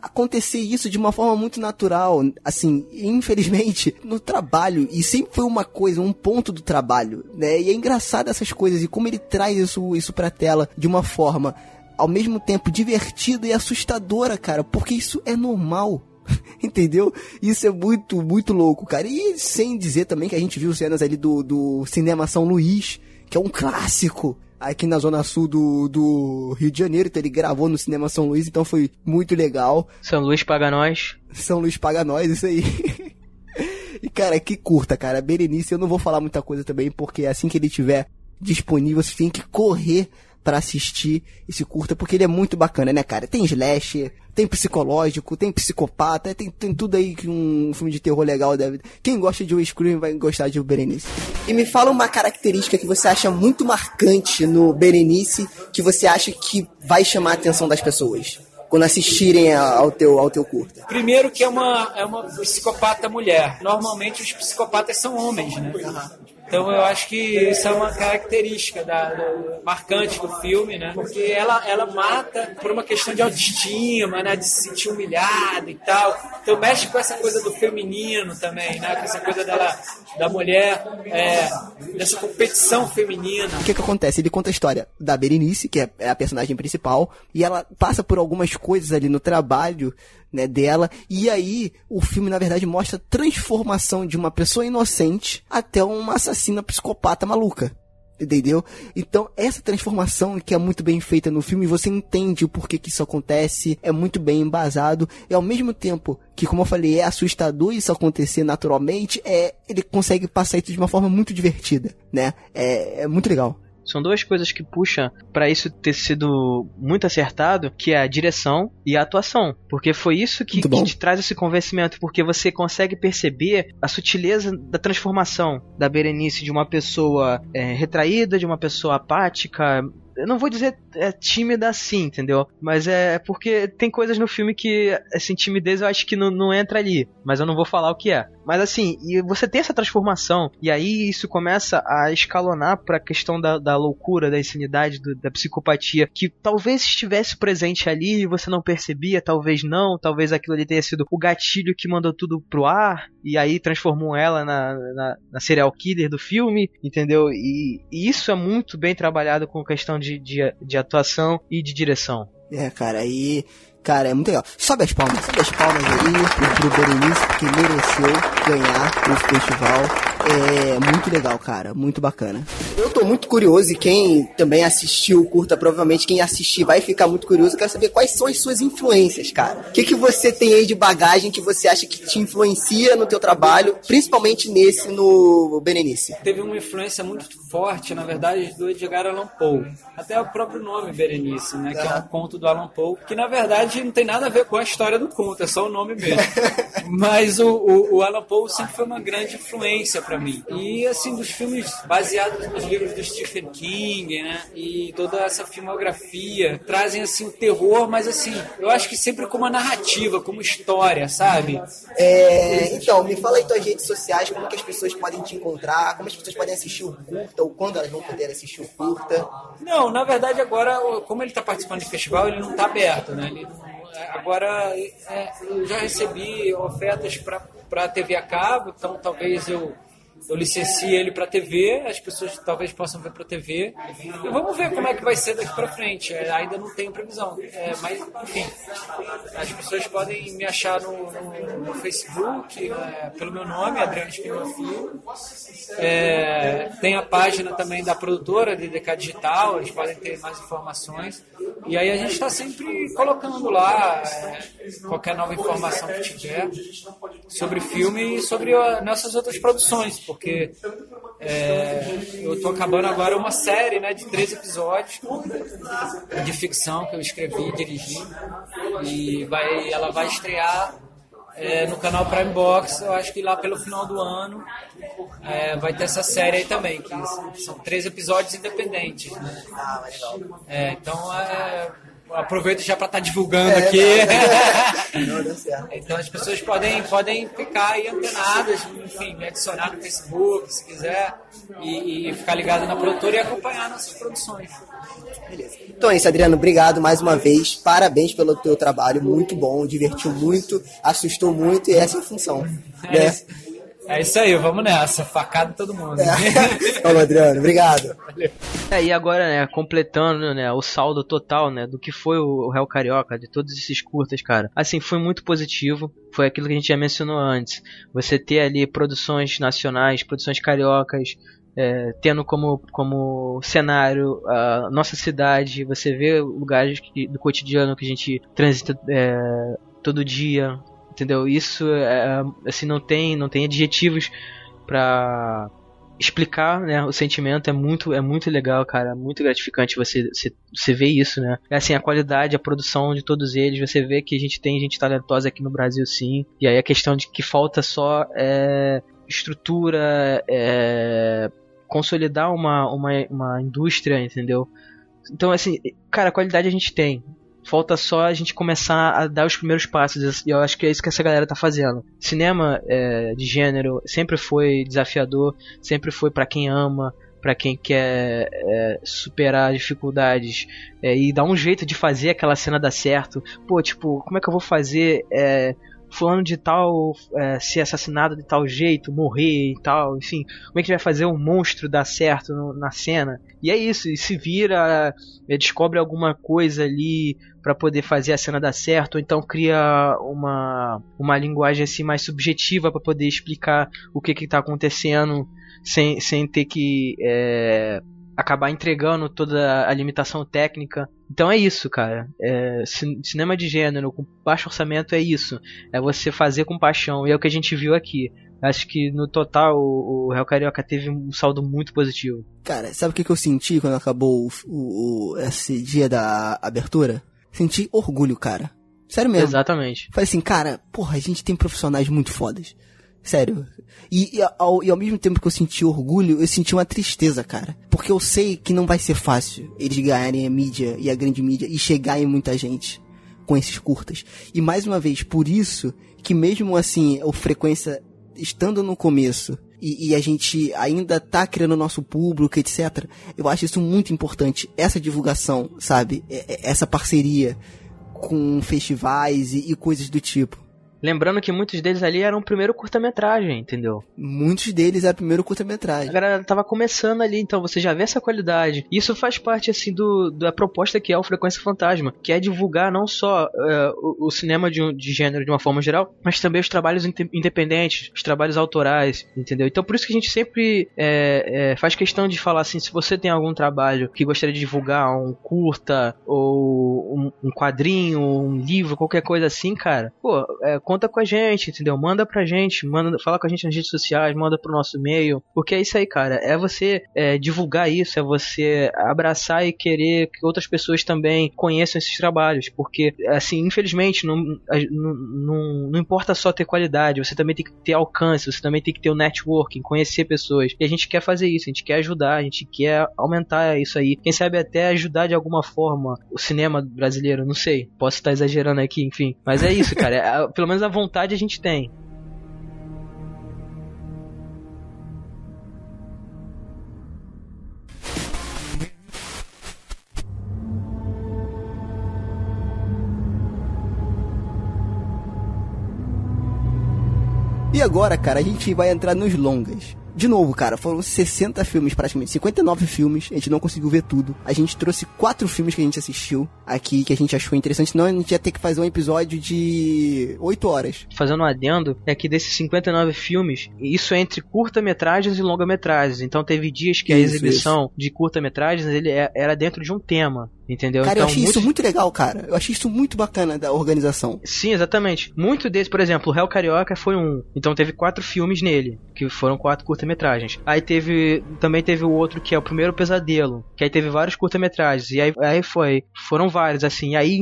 acontecer isso de uma forma muito natural, assim, infelizmente, no trabalho, e sempre foi uma coisa, um ponto do trabalho, né? E é engraçado essas coisas, e como ele traz isso, isso pra tela de uma forma ao mesmo tempo divertida e assustadora, cara, porque isso é normal. *laughs* Entendeu? Isso é muito, muito louco, cara. E sem dizer também que a gente viu cenas ali do, do Cinema São Luís, que é um clássico aqui na zona sul do, do Rio de Janeiro, então ele gravou no Cinema São Luís, então foi muito legal. São Luís paga nós. São Luís paga nós, isso aí. *laughs* e cara, que curta, cara. Berenice, eu não vou falar muita coisa também, porque assim que ele tiver disponível, você tem que correr para assistir esse curta, porque ele é muito bacana, né, cara? Tem slash, tem psicológico, tem psicopata, tem, tem tudo aí que um filme de terror legal deve. Quem gosta de O Scream vai gostar de O Berenice. E me fala uma característica que você acha muito marcante no Berenice, que você acha que vai chamar a atenção das pessoas quando assistirem ao teu, ao teu curta? Primeiro que é uma, é uma psicopata mulher. Normalmente os psicopatas são homens, né? Uhum. Então eu acho que isso é uma característica da, marcante do filme, né? Porque ela, ela mata por uma questão de autoestima, né? De se sentir humilhada e tal. Então mexe com essa coisa do feminino também, né? Com essa coisa dela, da mulher, é, dessa competição feminina. O que que acontece? Ele conta a história da Berenice, que é, é a personagem principal, e ela passa por algumas coisas ali no trabalho né, dela. E aí, o filme, na verdade, mostra a transformação de uma pessoa inocente até uma assassina psicopata maluca. Entendeu? Então, essa transformação que é muito bem feita no filme, você entende o porquê que isso acontece, é muito bem embasado, e ao mesmo tempo que, como eu falei, é assustador isso acontecer naturalmente, é, ele consegue passar isso de uma forma muito divertida, né? É, é muito legal. São duas coisas que puxam para isso ter sido muito acertado, que é a direção e a atuação. Porque foi isso que, que te traz esse convencimento, porque você consegue perceber a sutileza da transformação da Berenice de uma pessoa é, retraída, de uma pessoa apática, eu não vou dizer é, tímida assim, entendeu? Mas é porque tem coisas no filme que, assim, timidez eu acho que não, não entra ali. Mas eu não vou falar o que é. Mas assim, e você tem essa transformação, e aí isso começa a escalonar pra questão da, da loucura, da insanidade, do, da psicopatia, que talvez estivesse presente ali e você não percebia, talvez não, talvez aquilo ali tenha sido o gatilho que mandou tudo pro ar, e aí transformou ela na, na, na serial killer do filme, entendeu? E, e, isso é muito bem trabalhado com questão de, de, de atuação e de direção. É, cara, aí Cara, é muito legal. Sobe as palmas, sobe as palmas aí pro Berenice, que mereceu ganhar o festival. É muito legal, cara. Muito bacana. Eu tô muito curioso e quem também assistiu o curta, provavelmente quem assistir vai ficar muito curioso. Eu quero saber quais são as suas influências, cara. O que, que você tem aí de bagagem que você acha que te influencia no teu trabalho, principalmente nesse, no Berenice? Teve uma influência muito forte, na verdade, do Edgar Allan Poe. Até o próprio nome Berenice, né? Que é um conto do Allan Poe, que na verdade não tem nada a ver com a história do conto, é só o nome mesmo. *laughs* Mas o, o, o Allan Poe sempre foi uma grande influência para mim. E assim, dos filmes baseados nos livros do Stephen King, né? E toda essa filmografia trazem assim o terror, mas assim, eu acho que sempre como uma narrativa, como história, sabe? É, então, me fala aí tuas redes sociais, como que as pessoas podem te encontrar, como as pessoas podem assistir o curta, ou quando elas vão poder assistir o curta. Não, na verdade agora, como ele está participando de festival, ele não está aberto, né? Ele agora é, eu já recebi ofertas para TV a cabo, então talvez eu eu licencie ele para TV, as pessoas talvez possam ver para TV. E vamos ver como é que vai ser daqui para frente. É, ainda não tenho previsão. É, mas, enfim, as pessoas podem me achar no, no, no Facebook, é, pelo meu nome, Adriano Espinosa Filho. É, tem a página também da produtora, DDK Digital, eles podem ter mais informações. E aí a gente está sempre colocando lá é, qualquer nova informação que tiver sobre filme e sobre nossas outras produções porque é, eu estou acabando agora uma série né, de três episódios de ficção que eu escrevi e dirigi. E vai, ela vai estrear é, no canal Prime Box, eu acho que lá pelo final do ano é, vai ter essa série aí também, que são três episódios independentes. Né? Ah. É, então é aproveito já para estar tá divulgando é, aqui. Não, não *laughs* então as pessoas podem, podem ficar aí antenadas, enfim, me adicionar no Facebook, se quiser, e, e ficar ligado na produtora e acompanhar nossas produções. Beleza. Então é isso, Adriano. Obrigado mais uma vez. Parabéns pelo teu trabalho. Muito bom, divertiu muito, assustou muito e essa é a função. *laughs* É né? Isso. É isso aí, vamos nessa. Facada todo mundo. É. *laughs* Vamos, Adriano. Obrigado. Valeu. É, e agora, né, completando, né, o saldo total, né, do que foi o Real Carioca, de todos esses curtas, cara. Assim, foi muito positivo. Foi aquilo que a gente já mencionou antes. Você ter ali produções nacionais, produções cariocas, é, tendo como, como cenário a nossa cidade, você vê lugares que, do cotidiano que a gente transita é, todo dia, entendeu? Isso é, assim não tem não tem adjetivos para explicar, né, o sentimento é muito é muito legal, cara, é muito gratificante você, você você ver isso, né? É assim a qualidade, a produção de todos eles, você vê que a gente tem gente talentosa aqui no Brasil sim. E aí a questão de que falta só é, estrutura, é, consolidar uma, uma, uma indústria, entendeu? Então, assim, cara, a qualidade a gente tem. Falta só a gente começar a dar os primeiros passos. E eu acho que é isso que essa galera tá fazendo. Cinema é, de gênero sempre foi desafiador, sempre foi para quem ama, para quem quer é, superar dificuldades é, e dar um jeito de fazer aquela cena dar certo. Pô, tipo, como é que eu vou fazer é, fulano de tal é, ser assassinado de tal jeito, morrer e tal, enfim, como é que vai fazer um monstro dar certo no, na cena? E é isso, e se vira, é, descobre alguma coisa ali para poder fazer a cena dar certo, ou então cria uma, uma linguagem assim mais subjetiva para poder explicar o que que tá acontecendo sem, sem ter que é, acabar entregando toda a limitação técnica. Então é isso, cara. É, cinema de gênero com baixo orçamento é isso. É você fazer com paixão. E é o que a gente viu aqui. Acho que no total o, o Real Carioca teve um saldo muito positivo. Cara, sabe o que, que eu senti quando acabou o, o, o- esse dia da abertura? Senti orgulho, cara. Sério mesmo. Exatamente. Falei assim, cara, porra, a gente tem profissionais muito fodas. Sério. E, e ao, e ao mesmo tempo que eu senti orgulho, eu senti uma tristeza, cara. Porque eu sei que não vai ser fácil eles ganharem a mídia e a grande mídia e chegar em muita gente com esses curtas. E mais uma vez, por isso que mesmo assim, o frequência estando no começo e, e a gente ainda tá criando nosso público, etc. Eu acho isso muito importante. Essa divulgação, sabe? É- é- Essa parceria com festivais e, e coisas do tipo. Lembrando que muitos deles ali eram o primeiro curta-metragem, entendeu? Muitos deles era o primeiro curta-metragem. A galera tava começando ali, então você já vê essa qualidade. Isso faz parte, assim, do, da proposta que é o Frequência Fantasma, que é divulgar não só eh, o, o cinema de, um- de gênero de uma forma geral, mas também os trabalhos inte- independentes, os trabalhos autorais, entendeu? Então por isso que a gente sempre eh, eh, faz questão de falar assim, se você tem algum trabalho que gostaria de divulgar, um curta, ou um, um quadrinho, um livro, qualquer coisa assim, cara, pô, eh, conta com a gente, entendeu? Manda pra gente, manda, fala com a gente nas redes sociais, manda pro nosso e-mail, porque é isso aí, cara. É você é, divulgar isso, é você abraçar e querer que outras pessoas também conheçam esses trabalhos, porque, assim, infelizmente, não, não, não, não importa só ter qualidade, você também tem que ter alcance, você também tem que ter o networking, conhecer pessoas. E a gente quer fazer isso, a gente quer ajudar, a gente quer aumentar isso aí. Quem sabe até ajudar de alguma forma o cinema brasileiro, não sei. Posso estar exagerando aqui, enfim. Mas é isso, cara. É, *laughs* pelo menos a vontade a gente tem. E agora, cara, a gente vai entrar nos longas. De novo, cara, foram 60 filmes praticamente, 59 filmes, a gente não conseguiu ver tudo. A gente trouxe quatro filmes que a gente assistiu aqui, que a gente achou interessante, senão a gente ia ter que fazer um episódio de 8 horas. fazendo um adendo, é que desses 59 filmes, isso é entre curta-metragens e longa-metragens. Então teve dias que a Isso, exibição de curta-metragens ele é- era dentro de um tema, entendeu? Cara, então, eu achei isso muito legal, cara. Eu achei isso muito bacana da organização. Sim, exatamente. Muito desses, por exemplo, o Hell Carioca foi um. Então teve quatro filmes nele, que foram quatro curta-metragens. Aí teve. Também teve o outro que é o primeiro pesadelo, que aí teve vários curta-metragens. E aí, aí foi. Foram vários, assim. Aí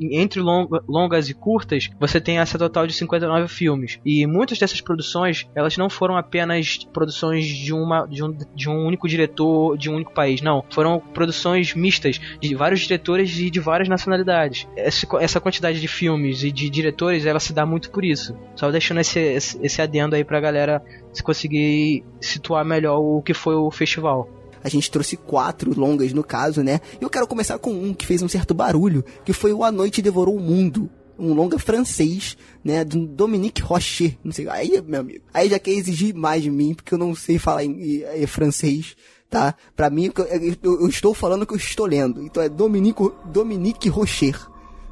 entre longa- longas e curtas, você tem essa total de 59 filmes. E muitas dessas produções, elas não foram apenas produções de, uma, de, um, de um único diretor, de um único país. Não. Foram produções mistas de vários diretores e de várias nacionalidades. Essa quantidade de filmes e de diretores, ela se dá muito por isso. Só deixando esse, esse, esse adendo aí pra galera se conseguir situar melhor o que foi o festival. A gente trouxe quatro longas no caso, né? E eu quero começar com um que fez um certo barulho, que foi o A Noite Devorou o Mundo. Um longa francês, né? Do Dominique Rocher. Não sei. Aí, meu amigo. Aí já quer exigir mais de mim, porque eu não sei falar em, em- em francês, tá? Pra mim, eu, eu- eu estou falando que eu estou lendo. Então é Dominique, Dominique Rocher,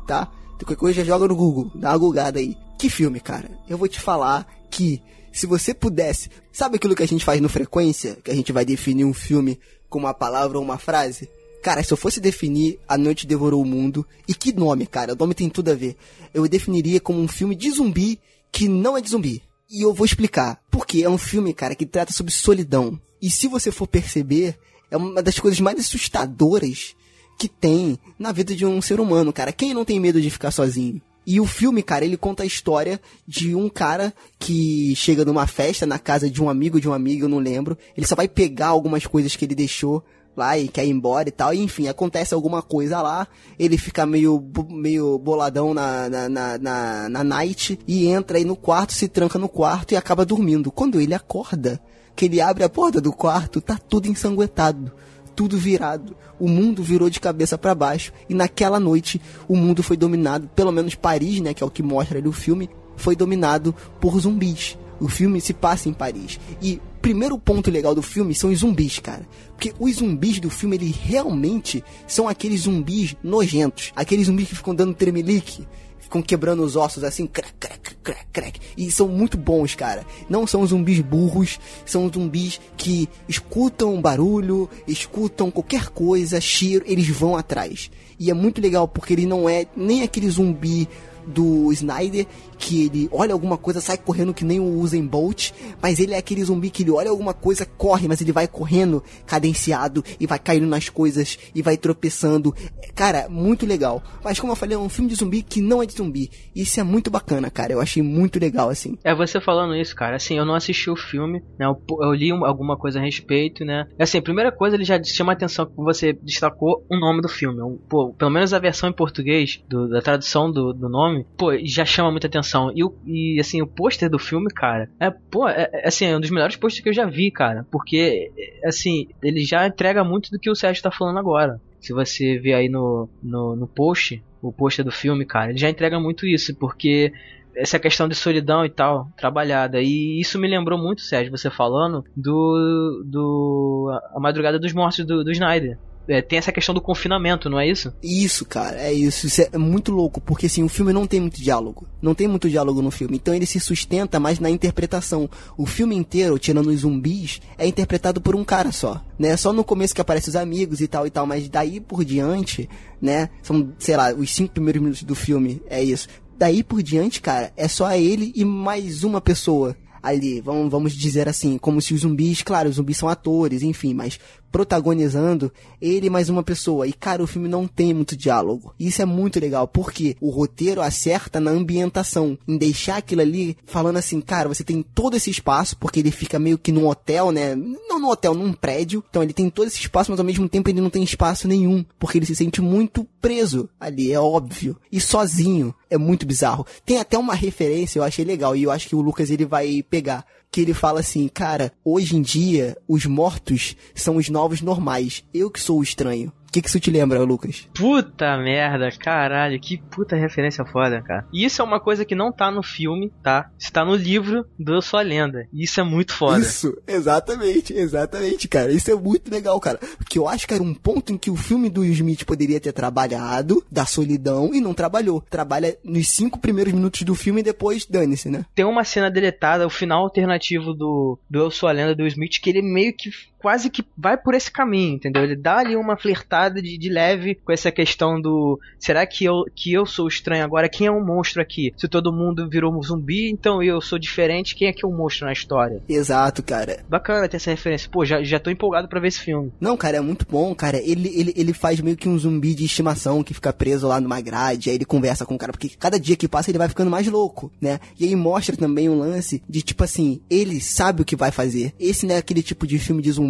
tá? Então, Qualquer coisa joga no Google, dá uma googada aí. Que filme, cara? Eu vou te falar que se você pudesse, sabe aquilo que a gente faz no frequência, que a gente vai definir um filme com uma palavra ou uma frase? Cara, se eu fosse definir A Noite Devorou o Mundo, e que nome, cara? O nome tem tudo a ver. Eu definiria como um filme de zumbi que não é de zumbi. E eu vou explicar. Porque é um filme, cara, que trata sobre solidão. E se você for perceber, é uma das coisas mais assustadoras que tem na vida de um ser humano, cara. Quem não tem medo de ficar sozinho? E o filme, cara, ele conta a história de um cara que chega numa festa na casa de um amigo de um amigo, eu não lembro. Ele só vai pegar algumas coisas que ele deixou lá e quer ir embora e tal. E, enfim, acontece alguma coisa lá. Ele fica meio, meio boladão na, na, na, na, na night e entra aí no quarto, se tranca no quarto e acaba dormindo. Quando ele acorda, que ele abre a porta do quarto, tá tudo ensanguentado tudo virado. O mundo virou de cabeça para baixo e naquela noite o mundo foi dominado, pelo menos Paris, né, que é o que mostra ali o filme, foi dominado por zumbis. O filme se passa em Paris. E primeiro ponto legal do filme são os zumbis, cara. Porque os zumbis do filme, eles realmente são aqueles zumbis nojentos. Aqueles zumbis que ficam dando tremelique ficam quebrando os ossos assim, crack, crack, crack, crack. E são muito bons, cara. Não são zumbis burros, são zumbis que escutam barulho, escutam qualquer coisa, cheiro, eles vão atrás. E é muito legal porque ele não é nem aquele zumbi do Snyder, que ele olha alguma coisa, sai correndo que nem o Usain Bolt, mas ele é aquele zumbi que ele olha alguma coisa, corre, mas ele vai correndo cadenciado e vai caindo nas coisas e vai tropeçando. Cara, muito legal. Mas como eu falei, é um filme de zumbi que não é de zumbi. Isso é muito bacana, cara. Eu achei muito legal, assim. É, você falando isso, cara, assim, eu não assisti o filme, né? Eu, eu li um- alguma coisa a respeito, né? Assim, a primeira coisa, ele já chama a atenção que você destacou o nome do filme. Um, pô, pelo menos a versão em português, do- da tradução do, do nome, pô, já chama muita atenção. E, e assim, o pôster do filme, cara, é, pô, é, é, assim, é um dos melhores pôsteres que eu já vi, cara. Porque, é, assim, ele já entrega muito do que o Sérgio tá falando agora. Se você ver aí no, no, no post, o pôster do filme, cara, ele já entrega muito isso, porque essa questão de solidão e tal, trabalhada. E isso me lembrou muito, Sérgio, você falando, do. do A Madrugada dos Mortos do, do Snyder. É, tem essa questão do confinamento, não é isso? Isso, cara, é isso. Isso é muito louco, porque assim, o filme não tem muito diálogo. Não tem muito diálogo no filme. Então ele se sustenta mais na interpretação. O filme inteiro, tirando os zumbis, é interpretado por um cara só. Né? Só no começo que aparecem os amigos e tal e tal, mas daí por diante, né? São, sei lá, os cinco primeiros minutos do filme, é isso. Daí por diante, cara, é só ele e mais uma pessoa ali, vamos, vamos dizer assim, como se os zumbis, claro, os zumbis são atores, enfim, mas protagonizando ele mais uma pessoa. E cara, o filme não tem muito diálogo. Isso é muito legal, porque o roteiro acerta na ambientação, em deixar aquilo ali falando assim, cara, você tem todo esse espaço, porque ele fica meio que num hotel, né? Não num hotel, num prédio. Então ele tem todo esse espaço, mas ao mesmo tempo ele não tem espaço nenhum, porque ele se sente muito preso ali, é óbvio. E sozinho, é muito bizarro. Tem até uma referência, eu achei legal, e eu acho que o Lucas ele vai pegar que ele fala assim, cara, hoje em dia os mortos são os novos normais. Eu que sou o estranho. O que, que isso te lembra, Lucas? Puta merda, caralho, que puta referência foda, cara. E isso é uma coisa que não tá no filme, tá? Está no livro do Eu Sou a Lenda. E isso é muito foda. Isso, exatamente, exatamente, cara. Isso é muito legal, cara. Porque eu acho que era um ponto em que o filme do Will Smith poderia ter trabalhado da solidão e não trabalhou. Trabalha nos cinco primeiros minutos do filme e depois dane-se, né? Tem uma cena deletada, o final alternativo do, do Eu Sou a Lenda do Will Smith, que ele meio que quase que vai por esse caminho, entendeu? Ele dá ali uma flertada de, de leve com essa questão do será que eu, que eu sou estranho agora? Quem é o monstro aqui? Se todo mundo virou um zumbi, então eu sou diferente, quem é que é o monstro na história? Exato, cara. Bacana ter essa referência. Pô, já, já tô empolgado pra ver esse filme. Não, cara, é muito bom, cara. Ele, ele, ele faz meio que um zumbi de estimação que fica preso lá numa grade, aí ele conversa com o cara, porque cada dia que passa ele vai ficando mais louco, né? E aí mostra também um lance de tipo assim, ele sabe o que vai fazer. Esse não é aquele tipo de filme de zumbi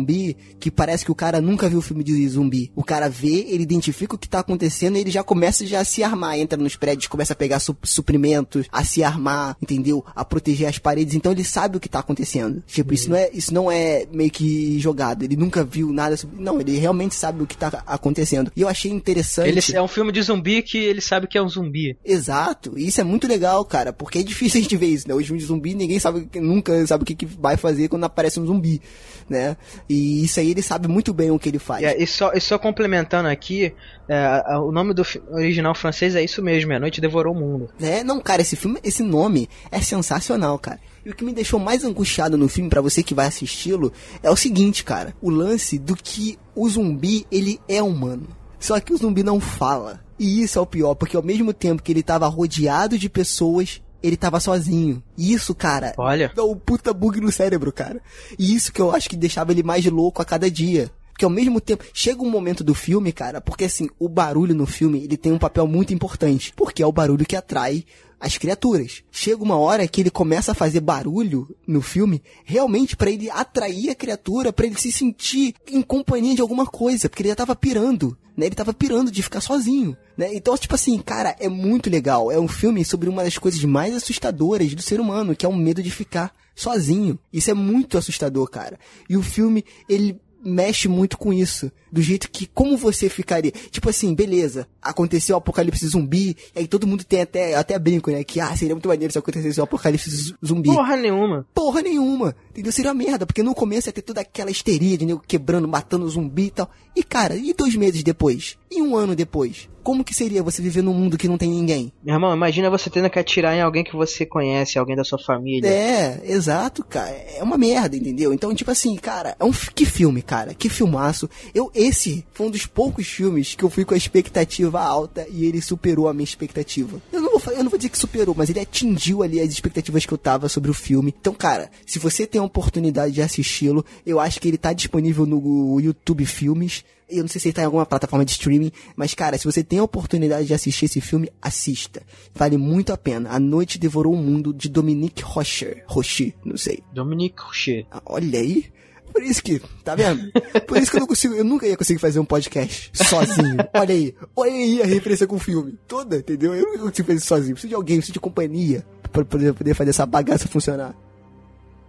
que parece que o cara nunca viu filme de zumbi. O cara vê, ele identifica o que tá acontecendo e ele já começa já a se armar, entra nos prédios, começa a pegar su suprimentos, a se armar, entendeu? A proteger as paredes, então ele sabe o que tá acontecendo. Tipo, isso não é, isso não é meio que jogado, ele nunca viu nada sobre... Não, ele realmente sabe o que tá acontecendo. E eu achei interessante... Ele é um filme de zumbi que ele sabe que é um zumbi. Exato, e isso é muito legal, cara, porque é difícil a gente ver isso, né? Filmes de zumbi, ninguém sabe, nunca sabe o que, que vai fazer quando aparece um zumbi, né? E isso aí ele sabe muito bem o que ele faz. É, e, só, e só complementando aqui, é, o nome do original francês é isso mesmo, é A Noite Devorou o Mundo. né? Não, cara, esse filme, esse nome é sensacional, cara. E o que me deixou mais angustiado no filme, pra você que vai assisti-lo, é o seguinte, cara. O lance do que o zumbi, ele é humano. Só que o zumbi não fala. E isso é o pior, porque ao mesmo tempo que ele tava rodeado de pessoas, ele tava sozinho. E isso, cara, Olha. dá um puta bug no cérebro, cara. E isso que eu acho que deixava ele mais louco a cada dia. Porque ao mesmo tempo, chega um momento do filme, cara, porque assim, o barulho no filme, ele tem um papel muito importante. Porque é o barulho que atrai as criaturas. Chega uma hora que ele começa a fazer barulho no filme, realmente pra ele atrair a criatura, pra ele se sentir em companhia de alguma coisa, porque ele já tava pirando, né? Ele tava pirando de ficar sozinho, né? Então, tipo assim, cara, é muito legal. É um filme sobre uma das coisas mais assustadoras do ser humano, que é o medo de ficar sozinho. Isso é muito assustador, cara. E o filme, ele mexe muito com isso. Do jeito que, como você ficaria? Tipo assim, beleza, aconteceu o apocalipse zumbi, e aí todo mundo tem até, até brinco, né? Que, ah, seria muito maneiro se acontecesse o apocalipse zu- zumbi. Porra nenhuma. Porra nenhuma. Entendeu? Seria uma merda, porque no começo ia ter toda aquela histeria de nego quebrando, matando zumbi e tal. E cara, e dois meses depois? E um ano depois? Como que seria você viver num mundo que não tem ninguém? Meu irmão, imagina você tendo que atirar em alguém que você conhece, alguém da sua família. É, exato, cara. É uma merda, entendeu? Então, tipo assim, cara, é um que filme, cara, que filmaço. Eu esse foi um dos poucos filmes que eu fui com a expectativa alta e ele superou a minha expectativa. Eu não vou vou, eu não vou dizer que superou, mas ele atingiu ali as expectativas que eu tava sobre o filme. Então, cara, se você tem a oportunidade de assisti-lo, eu acho que ele tá disponível no YouTube Filmes. Eu não sei se ele tá em alguma plataforma de streaming, mas cara, se você tem a oportunidade de assistir esse filme, assista. Vale muito a pena. A Noite Devorou o Mundo, de Dominique Rocher. Rocher, não sei. Dominique Rocher. Ah, olha aí. Por isso que, tá vendo? Por isso que eu não consigo, eu nunca ia conseguir fazer um podcast sozinho. Olha aí, olha aí a referência com o filme. Toda, entendeu? Eu não consigo fazer isso sozinho. Preciso de alguém, preciso de companhia pra poder, fazer essa bagaça funcionar.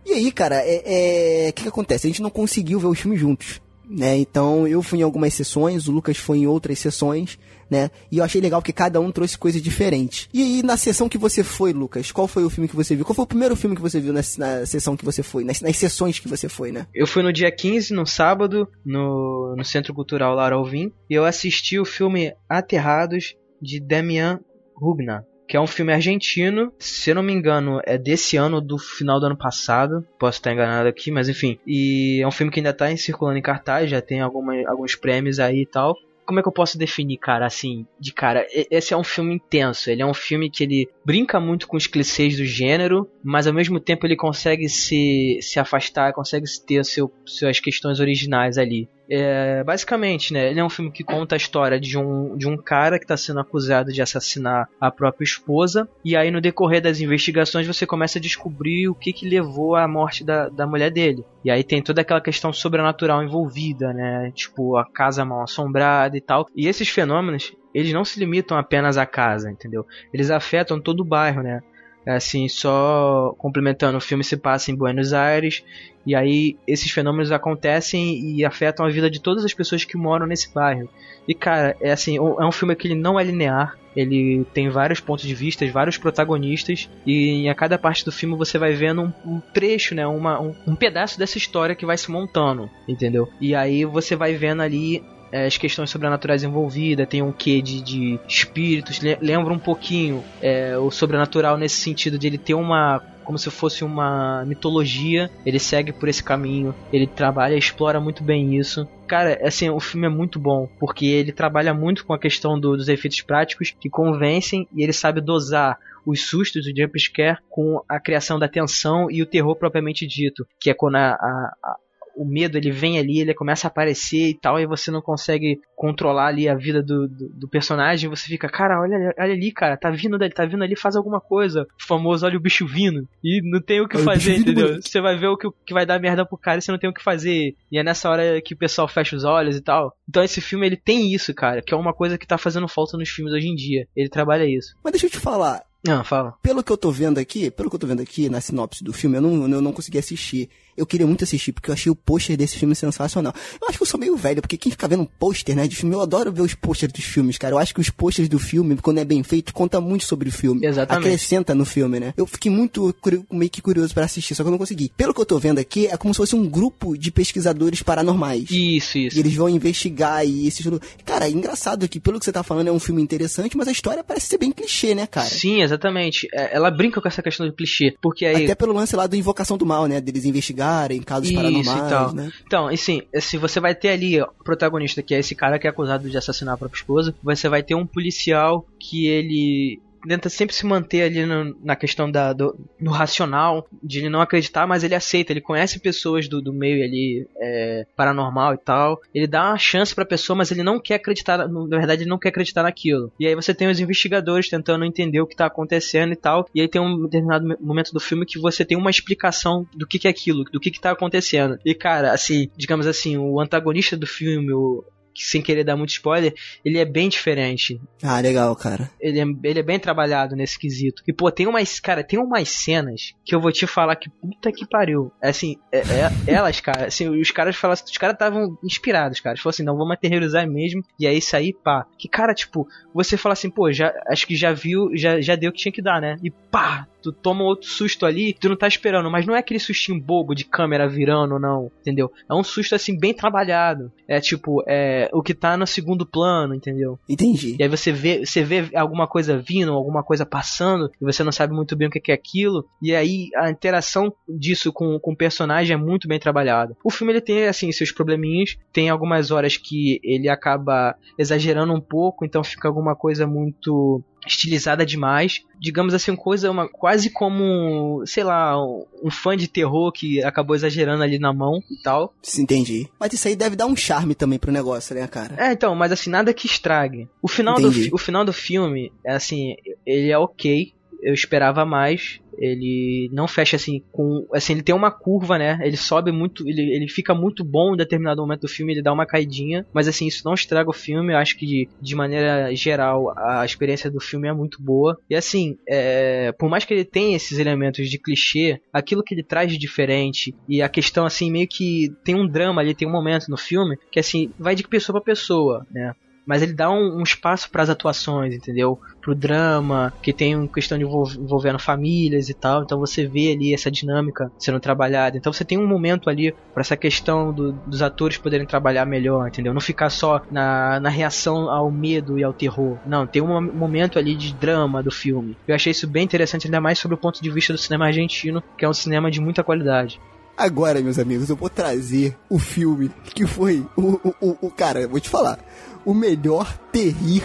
E aí, cara, é, é, o que, que acontece? A gente não conseguiu ver os filmes juntos né? Então eu fui em algumas sessões, o Lucas foi em outras sessões, né? E eu achei legal que cada um trouxe coisas diferentes. E aí, na sessão que você foi, Lucas, qual foi o filme que você viu? Qual foi o primeiro filme que você viu na, na sessão que você foi? Nas, nas, sessões que você foi, né? Eu fui no dia 15, no sábado, no, no Centro Cultural Lara Alvim, e eu assisti o filme Aterrados, de Damian Rugna que é um filme argentino, se eu não me engano, é desse ano, do final do ano passado, posso estar enganado aqui, mas enfim. E é um filme que ainda está circulando em cartaz, já tem alguma, alguns prêmios aí e tal como é que eu posso definir, cara, assim, de cara, esse é um filme intenso, ele é um filme que ele brinca muito com os clichês do gênero, mas ao mesmo tempo ele consegue se, se afastar, consegue ter seu, suas questões originais ali. É, basicamente, né, ele é um filme que conta a história de um, de um cara que está sendo acusado de assassinar a própria esposa, e aí no decorrer das investigações você começa a descobrir o que, que levou à morte da, da mulher dele. E aí tem toda aquela questão sobrenatural envolvida, né, tipo a casa mal assombrada e tal. E esses fenômenos, eles não se limitam apenas à casa, entendeu? Eles afetam todo o bairro, né? Assim, só complementando, o filme se passa em Buenos Aires e aí esses fenômenos acontecem e afetam a vida de todas as pessoas que moram nesse bairro. E cara, é assim, é um filme que ele não é linear, ele tem vários pontos de vista, vários protagonistas, e a cada parte do filme você vai vendo um, um trecho, né? Uma, um, um, pedaço dessa história que vai se montando, entendeu? E aí você vai vendo ali é, as questões sobrenaturais envolvidas, tem um quê de, de espíritos, lembra um pouquinho é, o sobrenatural nesse sentido de ele ter uma como se fosse uma mitologia. Ele segue por esse caminho, ele trabalha, explora muito bem isso. Cara, assim, o filme é muito bom, porque ele trabalha muito com a questão do, dos efeitos práticos que convencem e ele sabe dosar os sustos, o jumpscare, com a criação da tensão e o terror propriamente dito, que é quando a, a, o medo ele vem ali, ele começa a aparecer e tal, e você não consegue controlar ali a vida do, do, do personagem, você fica, cara, olha, olha ali, cara, tá vindo dali, tá vindo ali, faz alguma coisa. O famoso olha o bicho vindo. E não tem o que olha fazer, entendeu? Você vai ver o que, que vai dar merda pro cara e você não tem o que fazer. E é nessa hora que o pessoal fecha os olhos e tal. Então esse filme ele tem isso, cara, que é uma coisa que tá fazendo falta nos filmes hoje em dia. Ele trabalha isso. Mas deixa eu te falar, não, fala. Pelo que eu tô vendo aqui, pelo que eu tô vendo aqui na sinopse do filme, eu não, eu não consegui assistir eu queria muito assistir, porque eu achei o pôster desse filme sensacional. Eu acho que eu sou meio velho, porque quem fica vendo um pôster, né, de filme, eu adoro ver os pôsteres dos filmes, cara. Eu acho que os pôsteres do filme, quando é bem feito, conta muito sobre o filme. Exatamente. Acrescenta no filme, né? Eu fiquei muito meio que curioso para assistir, só que eu não consegui. Pelo que eu tô vendo aqui, é como se fosse um grupo de pesquisadores paranormais. Isso, isso. E eles vão investigar e esse Cara, é engraçado que, pelo que você tá falando, é um filme interessante, mas a história parece ser bem clichê, né, cara? Sim, exatamente. É, ela brinca com essa questão do clichê, porque aí... Até pelo lance lá do Invocação do Mal, né? Deles investigarem casos paranormais isso e tal. Né? Então, assim, se você vai ter ali ó, o protagonista, que é esse cara que é acusado de assassinar a própria esposa, você vai ter um policial que ele tenta sempre se manter ali no, na questão da, do, no racional, de ele não acreditar, mas ele aceita, ele conhece pessoas do, do meio ali é, paranormal e tal. Ele dá uma chance pra pessoa, mas ele não quer acreditar, na verdade, ele não quer acreditar naquilo. E aí você tem os investigadores tentando entender o que tá acontecendo e tal. E aí tem um determinado momento do filme que você tem uma explicação do que, que é aquilo, do que, que tá acontecendo. E cara, assim, digamos assim, o antagonista do filme, o, sem querer dar muito spoiler, ele é bem diferente. Ah, legal, cara. Ele é, ele é bem trabalhado nesse quesito. E, pô, tem umas, cara, tem umas cenas que eu vou te falar que puta que pariu. É assim, é, é, *laughs* elas, cara, assim, os caras falaram, os caras estavam inspirados, cara. Falaram assim, não, vamos aterrorizar mesmo. E aí sair, pá. Que, cara, tipo, você fala assim, pô, já, acho que já viu, já, já deu o que tinha que dar, né? E pá, tu toma outro susto ali, tu não tá esperando, mas não é aquele sustinho bobo de câmera virando, não, entendeu? É um susto assim bem trabalhado. É tipo, é o que tá no segundo plano, entendeu? Entendi. E aí você vê, você vê alguma coisa vindo, alguma coisa passando, e você não sabe muito bem o que é aquilo, e aí a interação disso com, com o personagem é muito bem trabalhada. O filme ele tem assim seus probleminhas, tem algumas horas que ele acaba exagerando um pouco, então fica alguma coisa muito estilizada demais. Digamos assim, coisa uma, quase como, sei lá, um fã de terror que acabou exagerando ali na mão e tal. Se entendi. Mas isso aí deve dar um charme também pro negócio, né, cara? É, então, mas assim, nada que estrague. O final, do, Entendi. o final do filme, é assim, ele é ok. Eu esperava mais. Ele não fecha assim com. Assim, ele tem uma curva, né? Ele sobe muito. Ele, ele fica muito bom em determinado momento do filme, ele dá uma caidinha. Mas assim, isso não estraga o filme. Eu acho que de, de maneira geral a experiência do filme é muito boa. E assim, é, por mais que ele tenha esses elementos de clichê, aquilo que ele traz de diferente e a questão assim, meio que tem um drama ali, tem um momento no filme que assim, vai de pessoa pra pessoa, né? Mas ele dá um, um espaço para as atuações, entendeu? Pro drama, que tem questão de envol- envolvendo famílias e tal. Então você vê ali essa dinâmica sendo trabalhada. Então você tem um momento ali para essa questão do- dos atores poderem trabalhar melhor, entendeu? Não ficar só na, na reação ao medo e ao terror. Não, tem um momento ali de drama do filme. Eu achei isso bem interessante, ainda mais sobre o ponto de vista do cinema argentino, que é um cinema de muita qualidade. Agora, meus amigos, eu vou trazer o filme que foi o, o, o, o- cara, vou te falar, o melhor terrir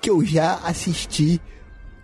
que eu já assisti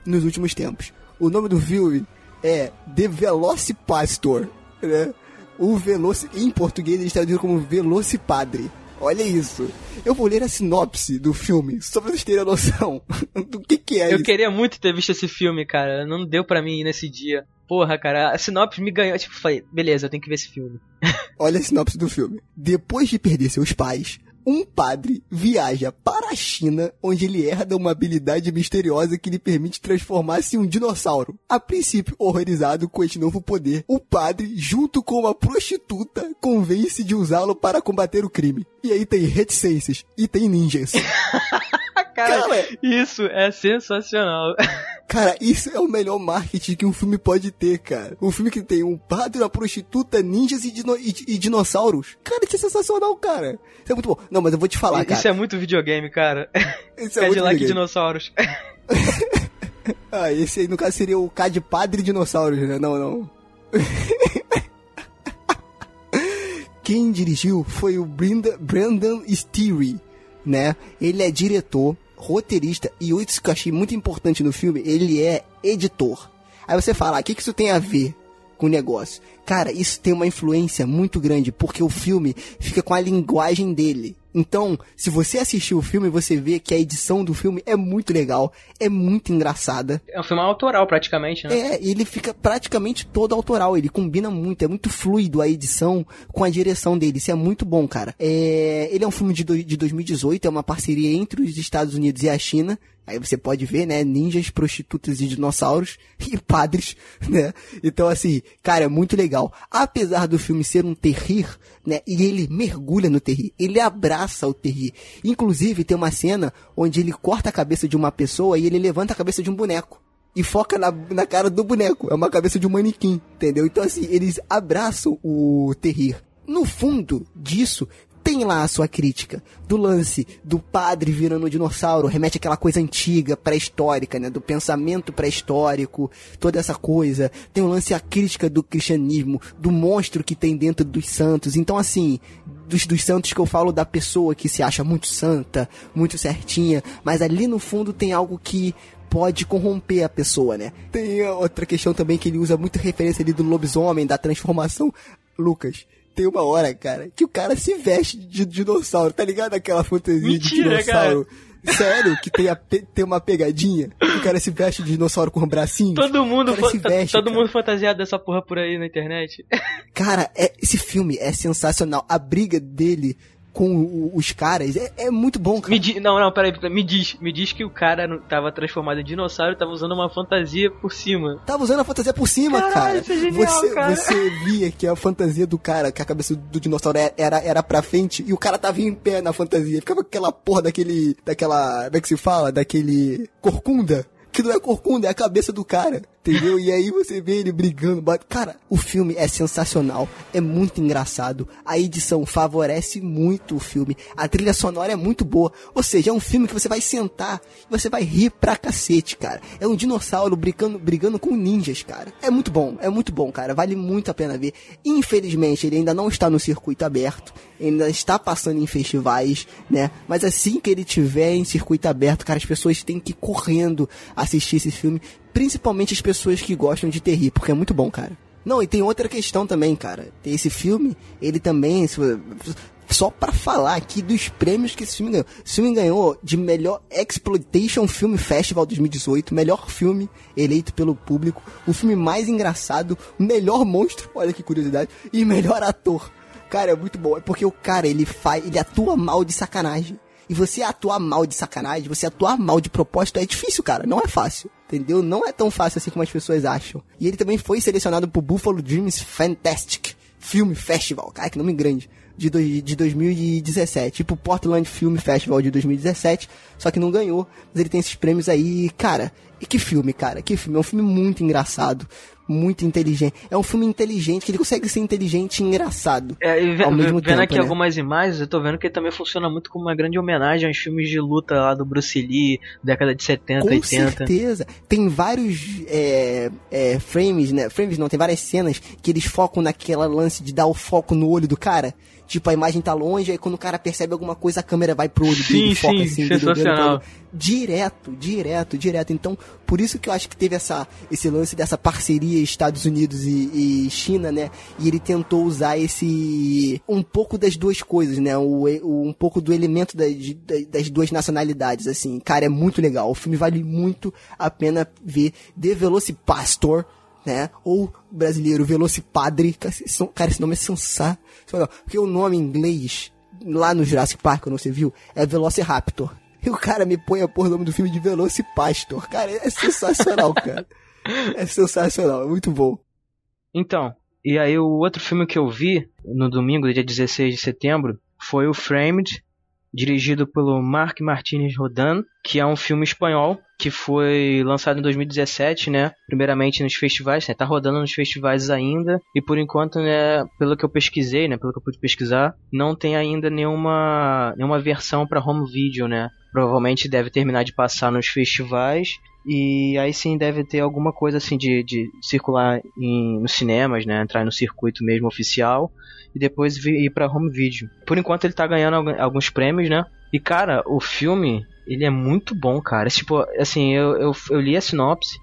nos últimos tempos. O nome do filme é The Velocipastor, né? O Veloci, em português ele está traduzido como Velocipadre. Olha isso. Eu vou ler a sinopse do filme, só pra vocês terem a noção *laughs* do que que é Eu isso. queria muito ter visto esse filme, cara. Não deu pra mim ir nesse dia. Porra, cara, a sinopse me ganhou. Tipo, falei, beleza, eu tenho que ver esse filme. *laughs* Olha a sinopse do filme. Depois de perder seus pais, um padre viaja para a China, onde ele herda uma habilidade misteriosa que lhe permite transformar-se em um dinossauro. A princípio horrorizado com este novo poder, o padre, junto com uma prostituta, convence de usá-lo para combater o crime. E aí tem reticências e tem ninjas. *laughs* Cara, Cara, isso é sensacional. Cara, isso é o melhor marketing que um filme pode ter, cara. Um filme que tem um padre, uma prostituta, ninjas e, dino- e- e dinossauros. Cara, isso é sensacional, cara. Isso é muito bom. Não, mas eu vou te falar, cara. Isso é muito videogame, cara. Isso é muito Cadillac videogame. Dinossauros. *laughs* Ah, esse aí no caso seria o K de Padre Dinossauros, né? Não, não. *laughs* Quem dirigiu foi o Brenda, Brandon Steere, né? Ele é diretor, roteirista e isso que eu achei muito importante no filme, ele é editor. Aí você fala, ah, o que, que isso tem a ver com o negócio? Cara, isso tem uma influência muito grande, porque o filme fica com a linguagem dele. Então, se você assistir o filme, você vê que a edição do filme é muito legal, é muito engraçada. É um filme autoral, praticamente, né? É, ele fica praticamente todo autoral, ele combina muito, é muito fluido a edição com a direção dele, isso é muito bom, cara. É, ele é um filme de, do- de 2018, é uma parceria entre os Estados Unidos e a China. Aí você pode ver, né, ninjas, prostitutas e dinossauros *laughs* e padres, né? Então assim, cara, é muito legal. Apesar do filme ser um terrir, né, e ele mergulha no terrir, ele abraça o terrir. Inclusive tem uma cena onde ele corta a cabeça de uma pessoa e ele levanta a cabeça de um boneco e foca na, na cara do boneco. É uma cabeça de um manequim, entendeu? Então, assim, eles abraçam o terrir. No fundo disso, tem lá a sua crítica do lance do padre virando um dinossauro, remete àquela coisa antiga, pré-histórica, né? Do pensamento pré-histórico, toda essa coisa. Tem o lance a crítica do cristianismo, do monstro que tem dentro dos santos. Então, assim, dos, dos santos que eu falo da pessoa que se acha muito santa, muito certinha, mas ali no fundo tem algo que pode corromper a pessoa, né? Tem outra questão também que ele usa muita referência ali do lobisomem, da transformação. Lucas, tem uma hora, cara, que o cara se veste de dinossauro, tá ligado? Aquela fantasia Mentira, de dinossauro. Sério, que tem, a tem uma pegadinha, que o cara se veste de dinossauro com bracinhos. Todo mundo, cara se veste, todo cara. mundo fantasiado dessa porra por aí na internet. *laughs* Cara, é- esse filme é sensacional. A briga dele com os caras é, é muito bom, cara. Me di... Não, não, peraí, me diz, me diz que o cara tava transformado em dinossauro e tava usando uma fantasia por cima. Tava usando a fantasia por cima, Caralho, cara. isso é genial, você, cara. você via que a fantasia do cara, que a cabeça do dinossauro era, era, era pra frente e o cara tava em pé na fantasia. Ficava com aquela porra daquele. daquela. como é que se fala? Daquele. corcunda. Que não é corcunda, é a cabeça do cara. Entendeu? E aí você vê ele brigando. Cara, o filme é sensacional. É muito engraçado. A edição favorece muito o filme. A trilha sonora é muito boa. Ou seja, é um filme que você vai sentar e você vai rir pra cacete, cara. É um dinossauro brigando, brigando com ninjas, cara. É muito bom, é muito bom, cara. Vale muito a pena ver. Infelizmente, ele ainda não está no circuito aberto. Ainda está passando em festivais, né? Mas assim que ele tiver em circuito aberto, cara, as pessoas têm que ir correndo assistir esse filme. Principalmente as pessoas que gostam de terrir, porque é muito bom, cara. Não, e tem outra questão também, cara. Tem esse filme, ele também. Só pra falar aqui dos prêmios que esse filme ganhou. Esse filme ganhou de melhor Exploitation Film Festival 2018, melhor filme eleito pelo público, o filme mais engraçado, melhor monstro, olha que curiosidade, e melhor ator. Cara, é muito bom. É porque o cara, ele faz, ele atua mal de sacanagem. E você atuar mal de sacanagem, você atuar mal de propósito é difícil, cara. Não é fácil. Entendeu? Não é tão fácil assim como as pessoas acham. E ele também foi selecionado pro Buffalo Dreams Fantastic Film Festival. Cara, que nome grande. De, dois- de 2017. Tipo Portland Film Festival de 2017. Só que não ganhou. Mas ele tem esses prêmios aí. Cara, e que filme, cara. Que filme. É um filme muito engraçado. Muito inteligente. É um filme inteligente, que ele consegue ser inteligente e engraçado. É, e ao mesmo vendo tempo, aqui né? algumas imagens, eu tô vendo que ele também funciona muito como uma grande homenagem aos filmes de luta lá do Bruce Lee, década de 70, Com 80. certeza. Tem vários é, é, frames, né? Frames não, tem várias cenas que eles focam naquela lance de dar o foco no olho do cara. Tipo, a imagem tá longe, aí quando o cara percebe alguma coisa, a câmera vai pro olho Sim, dele, foca sim, assim, sensacional. Direto, direto, direto. Então, por isso que eu acho que teve essa, esse lance dessa parceria Estados Unidos e, e China, né? E ele tentou usar esse. um pouco das duas coisas, né? O, o- um pouco do elemento da- de- da- das duas nacionalidades, assim. Cara, é muito legal. O filme vale muito a pena ver. The Velocipastor. Né? Ou brasileiro, Velocipadre. Cara, esse som- cara, esse nome é sensacional. Porque o nome em inglês, lá no Jurassic Park, quando você viu, é Velociraptor. E o cara me põe a porra do nome do filme de Velocipastor. Cara, é sensacional, *laughs* cara. É sensacional, é muito bom. Então, e aí o outro filme que eu vi no domingo, dia 16 de setembro, foi o Framed, dirigido pelo Marc Martínez Rodan, que é um filme espanhol que foi lançado em 2017, né? Primeiramente nos festivais, né? Tá rodando nos festivais ainda e por enquanto, né, pelo que eu pesquisei, né, pelo que eu pude pesquisar, não tem ainda nenhuma nenhuma versão para home video, né? Provavelmente deve terminar de passar nos festivais e aí sim deve ter alguma coisa assim de, de circular em, nos cinemas, né? Entrar no circuito mesmo oficial e depois vi- ir pra home video. Por enquanto ele tá ganhando algu- alguns prêmios, né? E cara, o filme, ele é muito bom, cara. Tipo, assim, eu, eu, eu li a sinopse,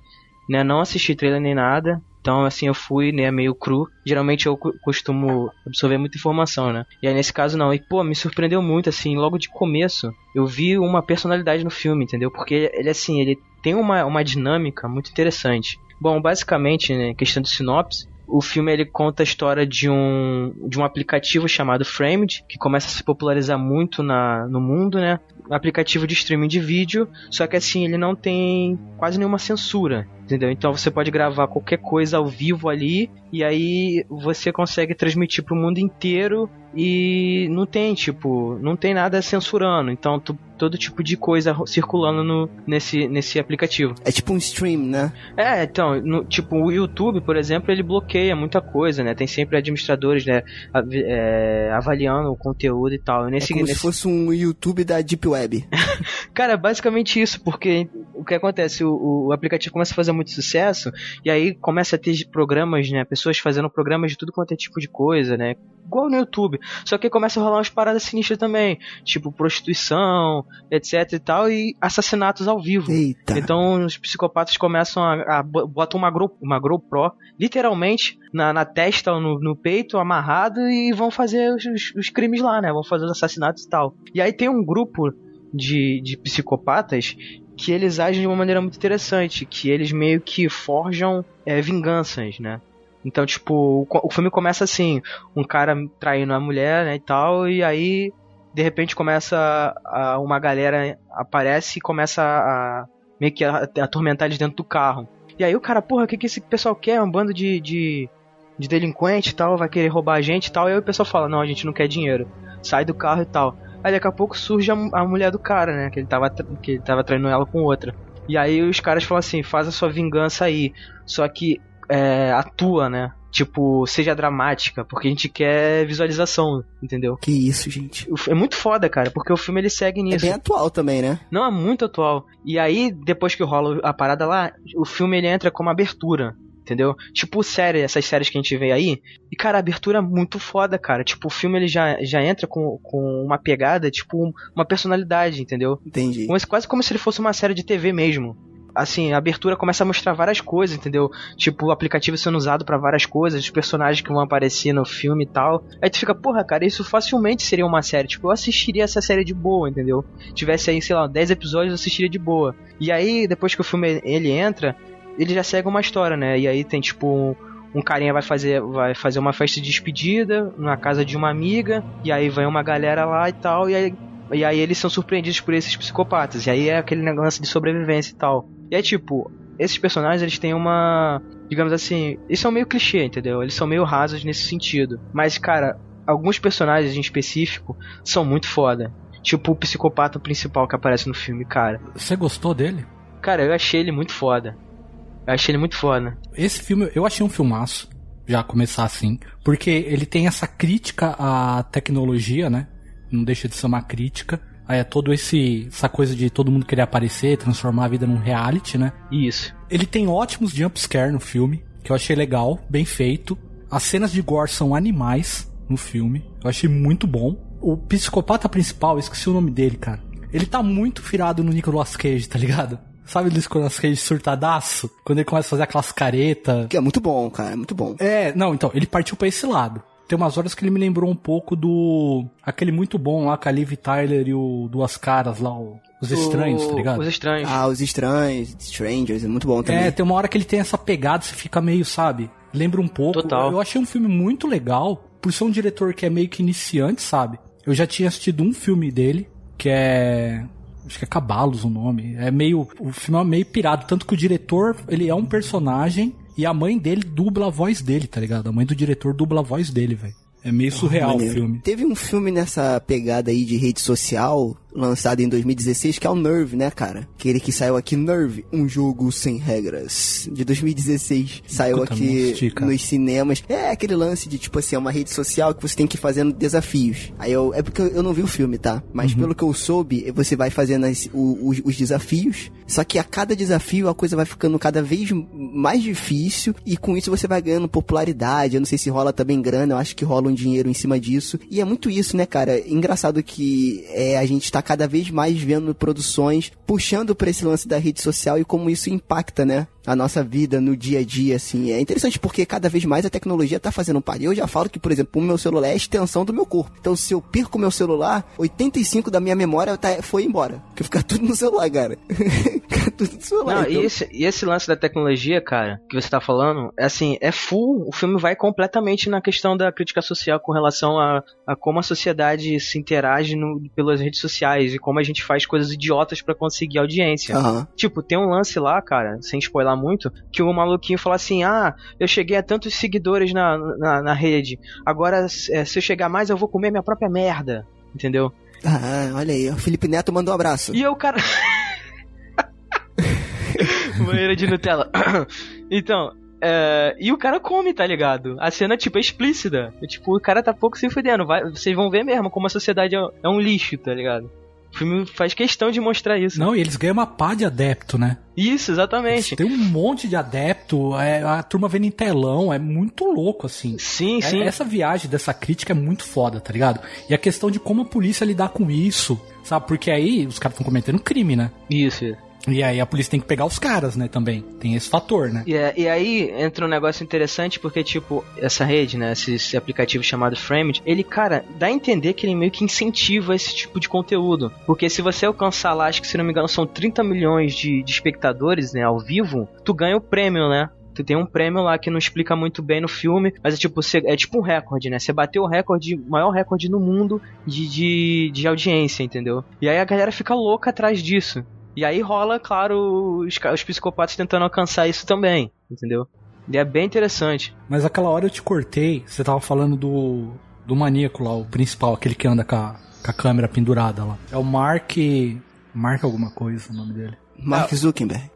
né? Não assisti trailer nem nada. Então, assim, eu fui, né, meio cru. Geralmente eu costumo absorver muita informação, né? E aí, nesse caso, não. E, pô, me surpreendeu muito, assim, logo de começo, eu vi uma personalidade no filme, entendeu? Porque ele, assim, ele tem uma, uma dinâmica muito interessante. Bom, basicamente, né, questão de sinopse, o filme ele conta a história de um, de um aplicativo chamado Framed, que começa a se popularizar muito na, no mundo, né? Um aplicativo de streaming de vídeo, só que assim, ele não tem quase nenhuma censura, entendeu? Então você pode gravar qualquer coisa ao vivo ali, e aí você consegue transmitir pro mundo inteiro e não tem, tipo, não tem nada censurando. Então, tu- todo tipo de coisa circulando no, nesse, nesse aplicativo. É tipo um stream, né? É, então, no- tipo, o YouTube, por exemplo, ele bloqueia muita coisa, né? Tem sempre administradores, né, av- é, avaliando o conteúdo e tal. E É nesse, como nesse- se fosse um YouTube da Deep Web. *laughs* Cara, basicamente isso, porque o que acontece, o, o aplicativo começa a fazer muito sucesso, e aí começa a ter programas, né, pessoas fazendo programas de tudo quanto é tipo de coisa, né, igual no YouTube, só que começa a rolar umas paradas sinistras também, tipo prostituição, etc e tal, e assassinatos ao vivo. Eita. Então os psicopatas começam a, a bo- botam uma, Gro, uma GoPro, literalmente, na, na testa ou no, no peito, amarrado, e vão fazer os, os- os crimes lá, né, vão fazer os assassinatos e tal. E aí tem um grupo de, de psicopatas que eles agem de uma maneira muito interessante, que eles meio que forjam é, vinganças, né? Então, tipo, o, o filme começa assim, um cara traindo a mulher, né, e tal, e aí, de repente, começa a, uma galera aparece e começa a, meio que a, a atormentar eles dentro do carro. E aí o cara, porra, o que, que esse pessoal quer? Um bando de, de, de delinquente e tal, vai querer roubar a gente e tal. E aí o pessoal fala, não, a gente não quer dinheiro. Sai do carro e tal. Aí daqui a pouco surge a, a mulher do cara, né? Que ele, tava, que ele tava traindo ela com outra. E aí os caras falam assim, faz a sua vingança aí. Só que é, atua, né? Tipo, seja dramática, porque a gente quer visualização, entendeu? Que isso, gente. É muito foda, cara, porque o filme ele segue nisso. É bem atual também, né? Não, é muito atual. E aí, depois que rola a parada lá, o filme ele entra como abertura. Entendeu? Tipo série, essas séries que a gente vê aí. E, cara, a abertura é muito foda, cara. Tipo, o filme ele já, já entra com, com uma pegada, tipo, uma personalidade, entendeu? Entendi. Quase como se ele fosse uma série de TV mesmo assim, a abertura começa a mostrar várias coisas, entendeu? Tipo, o aplicativo sendo usado para várias coisas, os personagens que vão aparecer no filme e tal. Aí tu fica, porra, cara, isso facilmente seria uma série. Tipo, eu assistiria essa série de boa, entendeu? Tivesse aí, sei lá, 10 episódios, eu assistiria de boa. E aí, depois que o filme ele entra, ele já segue uma história, né? E aí tem, tipo, um carinha vai fazer, vai fazer uma festa de despedida na casa de uma amiga, e aí vai uma galera lá e tal, e aí, e aí eles são surpreendidos por esses psicopatas. E aí é aquele negócio de sobrevivência e tal. E aí, tipo, esses personagens eles têm uma. Digamos assim, eles são meio clichê, entendeu? Eles são meio rasos nesse sentido. Mas, cara, alguns personagens em específico são muito foda. Tipo o psicopata principal que aparece no filme, cara. Você gostou dele? Cara, eu achei ele muito foda. Eu achei ele muito foda. Esse filme, eu achei um filmaço. Já começar assim. Porque ele tem essa crítica à tecnologia, né? Não deixa de ser uma crítica é todo esse essa coisa de todo mundo querer aparecer, transformar a vida num reality, né? Isso. Ele tem ótimos jumpscare no filme, que eu achei legal, bem feito. As cenas de gore são animais no filme. Eu achei muito bom. O psicopata principal, esqueci o nome dele, cara. Ele tá muito firado no Nicolas Cage, tá ligado? Sabe o Nicolas Cage surtadaço? Quando ele começa a fazer aquelas caretas. Que é muito bom, cara, é muito bom. É, não, então, ele partiu para esse lado. Tem umas horas que ele me lembrou um pouco do. aquele muito bom lá com a Liv Tyler e o Duas Caras lá, o... Os Estranhos, o... tá ligado? Os Estranhos. Ah, Os Estranhos, Strangers, é muito bom também. É, tem uma hora que ele tem essa pegada, você fica meio, sabe? Lembra um pouco. Total. Eu achei um filme muito legal, por ser um diretor que é meio que iniciante, sabe? Eu já tinha assistido um filme dele, que é acho que é Cabalos o nome. É meio. O filme é meio pirado. Tanto que o diretor, ele é um personagem e a mãe dele dubla a voz dele, tá ligado? A mãe do diretor dubla a voz dele, velho. É meio surreal oh, o filme. Teve um filme nessa pegada aí de rede social, lançado em 2016, que é o Nerve, né, cara? Aquele que saiu aqui, Nerve, um jogo sem regras, de 2016. Saiu aqui nos cinemas. É aquele lance de, tipo assim, é uma rede social que você tem que ir fazendo desafios. Aí eu, é porque eu não vi o filme, tá? Mas uhum. pelo que eu soube, você vai fazendo as, os, os desafios, só que a cada desafio a coisa vai ficando cada vez mais difícil e com isso você vai ganhando popularidade. Eu não sei se rola também grana, eu acho que rola um dinheiro em cima disso. E é muito isso, né, cara? Engraçado que é, a gente tá cada vez mais vendo produções puxando para esse lance da rede social e como isso impacta, né? A nossa vida no dia a dia, assim. É interessante porque cada vez mais a tecnologia tá fazendo parte. Eu já falo que, por exemplo, o meu celular é a extensão do meu corpo. Então, se eu perco meu celular, 85 da minha memória tá, foi embora. Porque fica tudo no celular, cara. *laughs* fica tudo no celular. Não, então... e, esse, e esse lance da tecnologia, cara, que você tá falando, é assim, é full. O filme vai completamente na questão da crítica social com relação a, a como a sociedade se interage no, pelas redes sociais e como a gente faz coisas idiotas para conseguir audiência. Uhum. Tipo, tem um lance lá, cara, sem spoiler falar muito, que o maluquinho fala assim: ah, eu cheguei a tantos seguidores na, na, na rede, agora é, se eu chegar mais eu vou comer minha própria merda, entendeu? Ah, olha aí, o Felipe Neto mandou um abraço. E eu, cara. *laughs* Banheira de Nutella. *coughs* então, é, e o cara come, tá ligado? A cena, tipo, é explícita. É, tipo, o cara tá pouco se fudendo. Vai, vocês vão ver mesmo como a sociedade é, é um lixo, tá ligado? O filme faz questão de mostrar isso. Não, e eles ganham uma pá de adepto, né? Isso, exatamente. Tem um monte de adepto, é, a turma vendo em telão, é muito louco, assim. Sim, é, sim. Essa viagem dessa crítica é muito foda, tá ligado? E a questão de como a polícia lidar com isso, sabe? Porque aí os caras estão cometendo crime, né? Isso, isso. E aí a polícia tem que pegar os caras, né, também. Tem esse fator, né? E, é, e aí entra um negócio interessante porque, tipo, essa rede, né, esse, esse, aplicativo chamado Framed, ele, cara, dá a entender que ele meio que incentiva esse tipo de conteúdo. Porque se você alcançar lá, acho que se não me engano são 30 milhões de, de espectadores, né, ao vivo, tu ganha o prêmio, né? Tu tem um prêmio lá que não explica muito bem no filme, mas é tipo, é tipo um recorde, né? Você bateu o recorde, maior recorde no mundo de, de, de audiência, entendeu? E aí a galera fica louca atrás disso. E aí rola, claro, os, os psicopatas tentando alcançar isso também, entendeu? E é bem interessante. Mas aquela hora eu te cortei, você tava falando do, do maníaco lá, o principal, aquele que anda com a, com a câmera pendurada lá. É o Mark Marca alguma coisa o nome dele. Mark Zuckerberg.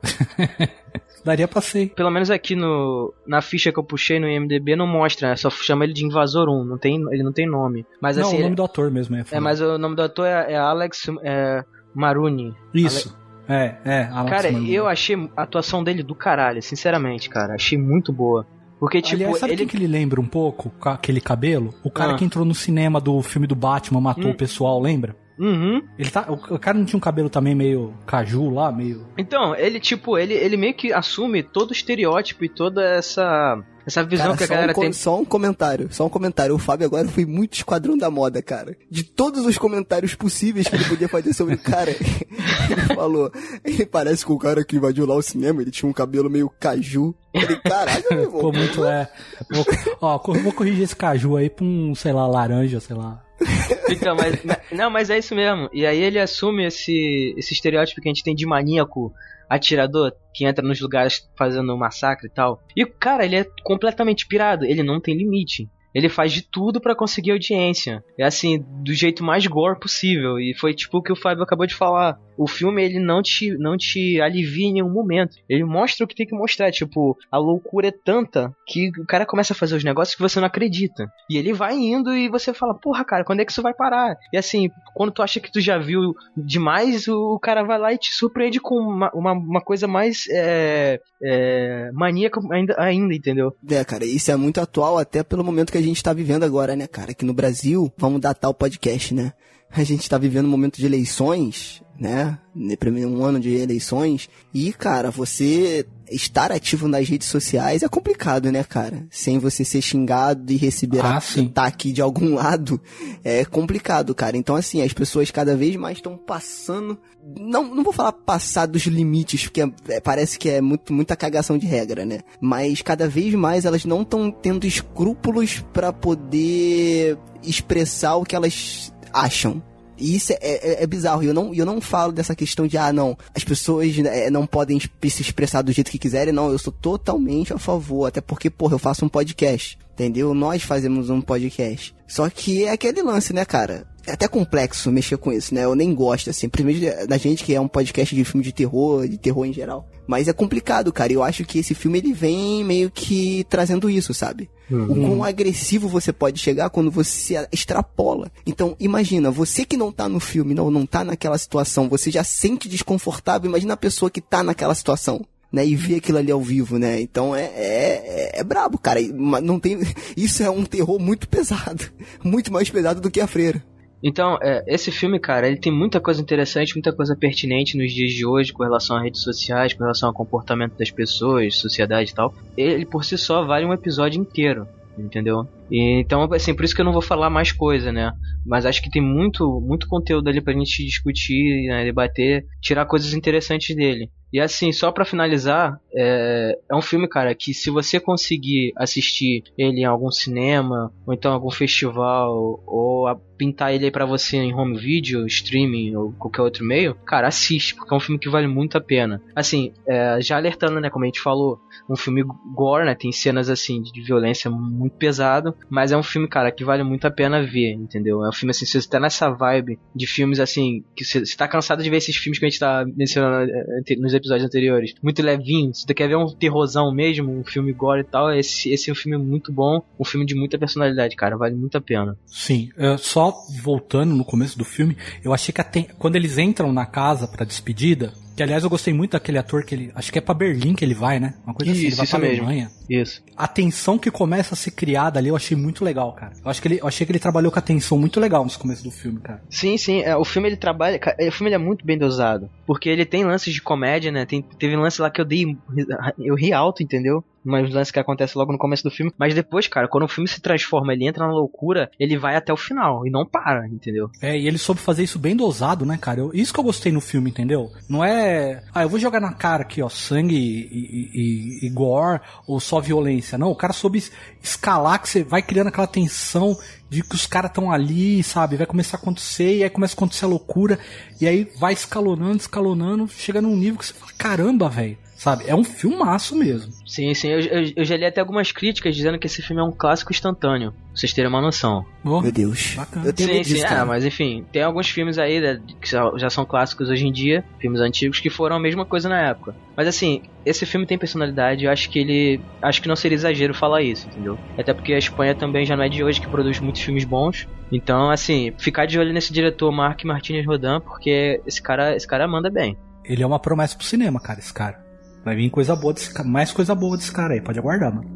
*laughs* Daria pra ser. Pelo menos aqui no na ficha que eu puxei no IMDB não mostra, né? só chama ele de Invasor 1, não tem, ele não tem nome. Mas não, assim, o nome ele- do ator mesmo é. é, mas o nome do ator é, é Alex é, Maruni. Isso. É, é. Alex Cara, eu achei a atuação dele do caralho, sinceramente, cara. Achei muito boa. Porque, tipo, Aliás, sabe ele. que ele lembra um pouco? Aquele cabelo? O cara Ah. que entrou no cinema do filme do Batman, matou Hum. o pessoal, lembra? Uhum. Ele tá, o, o cara não tinha um cabelo também meio caju lá, meio. Então, ele, tipo, ele, ele meio que assume todo o estereótipo e toda essa. Essa visão Cara, que a só, galera um, tem. só um comentário, só um comentário. O Fábio agora foi muito esquadrão da moda, cara. De todos os comentários possíveis que ele podia fazer sobre o cara, *laughs* ele falou. Ele parece com o cara que invadiu lá o cinema, ele tinha um cabelo meio caju. Eu falei, caralho, meu irmão. Ficou muito, é. Vou, ó, vou corrigir esse caju aí pra um, sei lá, laranja, sei lá. *laughs* Então, mas, não, mas é isso mesmo. E aí ele assume esse, esse estereótipo que a gente tem de maníaco atirador que entra nos lugares fazendo massacre e tal. E cara, ele é completamente pirado, ele não tem limite. Ele faz de tudo pra conseguir audiência. É assim, do jeito mais gore possível. E foi tipo o que o Fábio acabou de falar. O filme, ele não te, não te alivia em nenhum momento. Ele mostra o que tem que mostrar. Tipo, a loucura é tanta que o cara começa a fazer os negócios que você não acredita. E ele vai indo e você fala, porra, cara, quando é que isso vai parar? E assim, quando tu acha que tu já viu demais, o cara vai lá e te surpreende com uma, uma, uma coisa mais é, é, maníaca ainda, ainda, entendeu? É, cara, isso é muito atual até pelo momento que a gente tá vivendo agora, né, cara? Que no Brasil, vamos datar o podcast, né? A gente tá vivendo um momento de eleições, né? Um ano de eleições. E, cara, você estar ativo nas redes sociais é complicado, né, cara? Sem você ser xingado e receber Ah, ataque de algum *laughs* lado, é complicado, cara. Então, assim, as pessoas cada vez mais estão passando. Não, não vou falar passar dos limites, porque é- é- parece que é muito, muita cagação de regra, né? Mas cada vez mais elas não estão tendo escrúpulos pra poder expressar o que elas acham. E isso é, é- é bizarro. Eu não, eu não falo dessa questão de, ah, não, as pessoas né, não podem se expressar do jeito que quiserem. Não, eu sou totalmente a favor. Até porque, porra, eu faço um podcast. Entendeu? Nós fazemos um podcast. Só que é aquele lance, né, cara? É até complexo mexer com isso, né? Eu nem gosto, assim. Principalmente da gente que é um podcast de filme de terror, de terror em geral. Mas é complicado, cara. Eu acho que esse filme ele vem meio que trazendo isso, sabe? O quão agressivo você pode chegar quando você extrapola. Então, imagina, você que não tá no filme, não, não tá naquela situação, você já sente desconfortável, imagina a pessoa que tá naquela situação. Né, e ver aquilo ali ao vivo, né? Então é, é, é, é brabo, cara. Não tem, *laughs* isso é um terror muito pesado. *laughs* Muito mais pesado do que a freira. Então, é, esse filme, cara, ele tem muita coisa interessante, muita coisa pertinente nos dias de hoje com relação a redes sociais, com relação ao comportamento das pessoas, sociedade e tal. Ele por si só vale um episódio inteiro, entendeu? E, então, assim, por isso que eu não vou falar mais coisa, né? Mas acho que tem muito, muito conteúdo ali pra gente discutir, né, debater, tirar coisas interessantes dele. E assim, só pra finalizar, é, é um filme, cara, que se você conseguir assistir ele em algum cinema, ou então algum festival, ou a- pintar ele aí pra você em home video, streaming ou qualquer outro meio, cara, assiste, porque é um filme que vale muito a pena. Assim, é, já alertando, né, como a gente falou, um filme gore, né, tem cenas assim de violência muito pesado, mas é um filme, cara, que vale muito a pena ver, entendeu? É um filme assim, se você tá nessa vibe de filmes assim, que você, você tá cansado de ver esses filmes que a gente tá mencionando eh, ante- nos episódios anteriores, muito levinho, se você quer ver um terrorzão mesmo, um filme gore e tal, esse, esse é um filme muito bom, um filme de muita personalidade, cara, vale muito a pena. Sim, é, só voltando no começo do filme, eu achei que quando eles entram na casa pra despedida, que aliás eu gostei muito daquele ator que ele, acho que é pra Berlim que ele vai, né? Uma coisa assim, ele Isso, vai isso pra mesmo. Alemanha. Isso. A tensão que começa a ser criada ali, eu achei muito legal, cara. Eu acho que ele, eu achei que ele trabalhou com a tensão muito legal no começo do filme, cara. Sim, sim, é, o filme ele trabalha, é, o filme ele é muito bem dosado, porque ele tem lances de comédia, né? Tem, teve um lance lá que eu dei, eu ri alto, entendeu? Mas lance que acontece logo no começo do filme, mas depois, cara, quando o filme se transforma, ele entra na loucura, ele vai até o final e não para, entendeu? É, e ele soube fazer isso bem dosado, né, cara? Eu- isso que eu gostei no filme, entendeu? Não é. Ah, eu vou jogar na cara aqui, ó, sangue e, e, e- gore ou só violência. Não, o cara soube es- escalar que você vai criando aquela tensão de que os caras estão ali, sabe? Vai começar a acontecer, e aí começa a acontecer a loucura, e aí vai escalonando, escalonando, chega num nível que você fala, caramba, velho. Sabe? É um filmaço mesmo. Sim, sim. Eu, eu, eu, já li até algumas críticas dizendo que esse filme é um clássico instantâneo. Pra vocês terem uma noção. Oh, Meu Deus. Bacana. Eu tenho sim, medo disso, sim. Ah, mas enfim, tem alguns filmes aí né, que já já são clássicos hoje em dia, filmes antigos, que foram a mesma coisa na época. Mas assim, esse filme tem personalidade, eu acho que ele. Acho que não seria exagero falar isso, entendeu? Até porque a Espanha também já não é de hoje que produz muitos filmes bons. Então, assim, ficar de olho nesse diretor Mark Martinez Rodan, porque esse cara, esse cara manda bem. Ele é uma promessa pro cinema, cara, esse cara. Vai vir coisa boa desse mais coisa boa desse cara aí, pode aguardar, mano.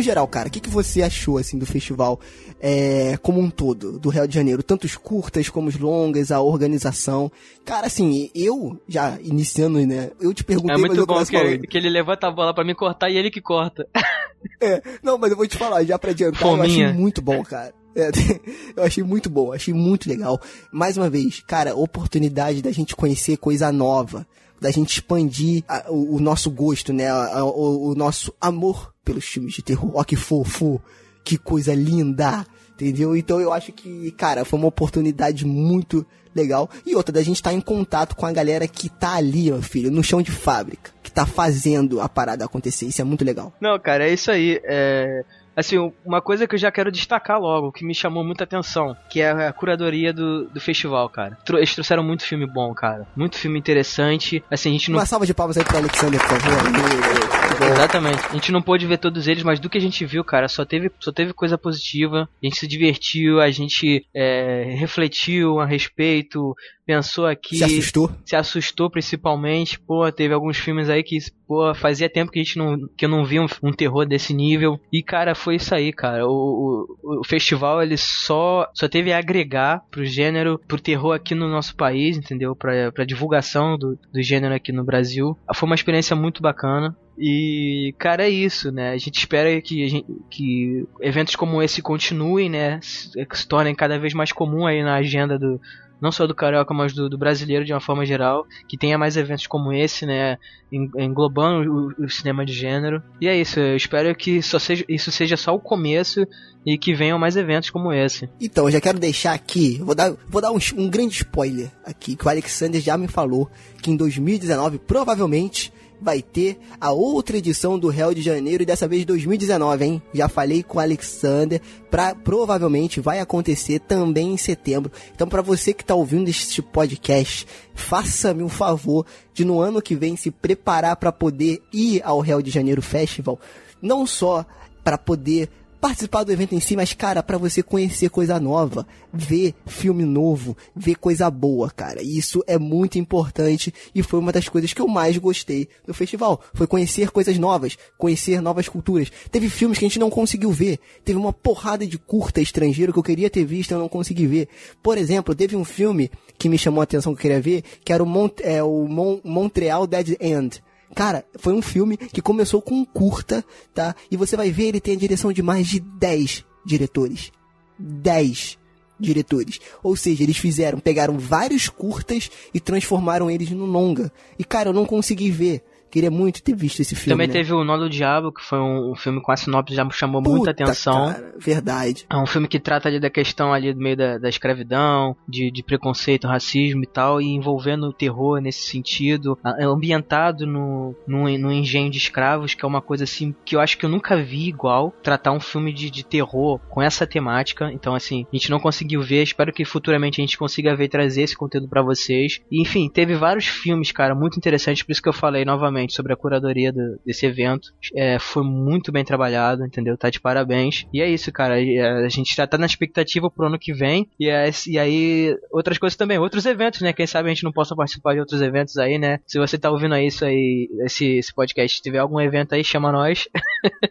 No geral, cara, o que, que você achou assim do festival é, como um todo, do Rio de Janeiro? Tanto os curtas como os longas, a organização. Cara, assim, eu, já iniciando, né? Eu te perguntei, É muito eu bom que, que ele levanta a bola pra me cortar e ele que corta. *laughs* É, não, mas eu vou te falar, já pra adiantar, eu Fominha. achei muito bom, cara. É, *laughs* eu achei muito bom, achei muito legal. Mais uma vez, cara, oportunidade da gente conhecer coisa nova, da gente expandir a- o, o nosso gosto, né? a- o, o nosso amor pelos filmes de terror. Ó, que fofo, que coisa linda, entendeu? Então eu acho que, cara, foi uma oportunidade muito legal. E outra, da gente estar em contato com a galera que tá ali, meu filho, no chão de fábrica, que tá fazendo a parada acontecer. Isso é muito legal. Não, cara, é isso aí. É... Assim, uma coisa que eu já quero destacar logo, que me chamou muita atenção, que é a curadoria do, do festival, cara. Eles trouxeram muito filme bom, cara. Muito filme interessante. Assim, a gente não Uma salva de palmas aí pro Alexander, por favor. Exatamente. A gente não pôde ver todos eles, mas do que a gente viu, cara, só teve, só teve coisa positiva. A gente se divertiu, a gente é, refletiu a respeito, pensou aqui. Se assustou? Se assustou principalmente. Pô, teve alguns filmes aí que, pô, fazia tempo que a gente não, que eu não via um, um terror desse nível. E, cara, foi isso aí, cara. O, o, o festival, ele só, só teve a agregar pro gênero, pro terror aqui no nosso país, entendeu? Pra, pra divulgação do, do gênero aqui no Brasil. Foi uma experiência muito bacana. E, cara, é isso, né? A gente espera que, a gente- que eventos como esse continuem, né? Se, se tornem cada vez mais comum aí na agenda do. Não só do carioca, mas do, do brasileiro de uma forma geral. Que tenha mais eventos como esse, né? en- Englobando o, o cinema de gênero. E é isso, eu espero que só seja, isso seja só o começo e que venham mais eventos como esse. Então, eu já quero deixar aqui, vou dar, vou dar um, um grande spoiler aqui, que o Alexander já me falou que em 2019 provavelmente vai ter a outra edição do Hell de Janeiro e dessa vez 2019, hein? Já falei com o Alexander, pra, provavelmente vai acontecer também em setembro. Então, pra você que tá ouvindo este podcast, faça-me um favor de no ano que vem se preparar pra poder ir ao Hell de Janeiro Festival, não só pra poder participar do evento em si, mas, cara, pra você conhecer coisa nova, ver filme novo, ver coisa boa, cara. Isso é muito importante e foi uma das coisas que eu mais gostei do festival. Foi conhecer coisas novas, conhecer novas culturas. Teve filmes que a gente não conseguiu ver. Teve uma porrada de curta estrangeiro que eu queria ter visto e eu não consegui ver. Por exemplo, teve um filme que me chamou a atenção que eu queria ver, que era o, Mont é, o Mon Montreal Dead End. Cara, foi um filme que começou com um curta, tá? E você vai ver, ele tem a direção de mais de 10 diretores. 10 diretores. Ou seja, eles fizeram, pegaram vários curtas e transformaram eles num longa. E cara, eu não consegui ver. Queria muito ter visto esse filme. Também né? teve o Nó do Diabo, que foi um, um filme com a sinopse já me chamou Puta, muita atenção. cara, verdade. É um filme que trata ali da questão ali do meio da, da escravidão, de, de preconceito, racismo e tal, e envolvendo o terror nesse sentido, é ambientado no, no, no engenho de escravos, que é uma coisa assim que eu acho que eu nunca vi igual, tratar um filme de, de terror com essa temática. Então, assim, a gente não conseguiu ver, espero que futuramente a gente consiga ver e trazer esse conteúdo pra vocês. E, enfim, teve vários filmes, cara, muito interessantes, por isso que eu falei novamente sobre a curadoria do- desse evento. É, foi muito bem trabalhado, entendeu? Tá de parabéns. E é isso, cara. É, A gente já tá na expectativa pro ano que vem. E, é, e aí, outras coisas também, outros eventos, né? Quem sabe a gente não possa participar de outros eventos aí, né? Se você tá ouvindo isso aí, esse, esse podcast, se tiver algum evento aí, chama nós.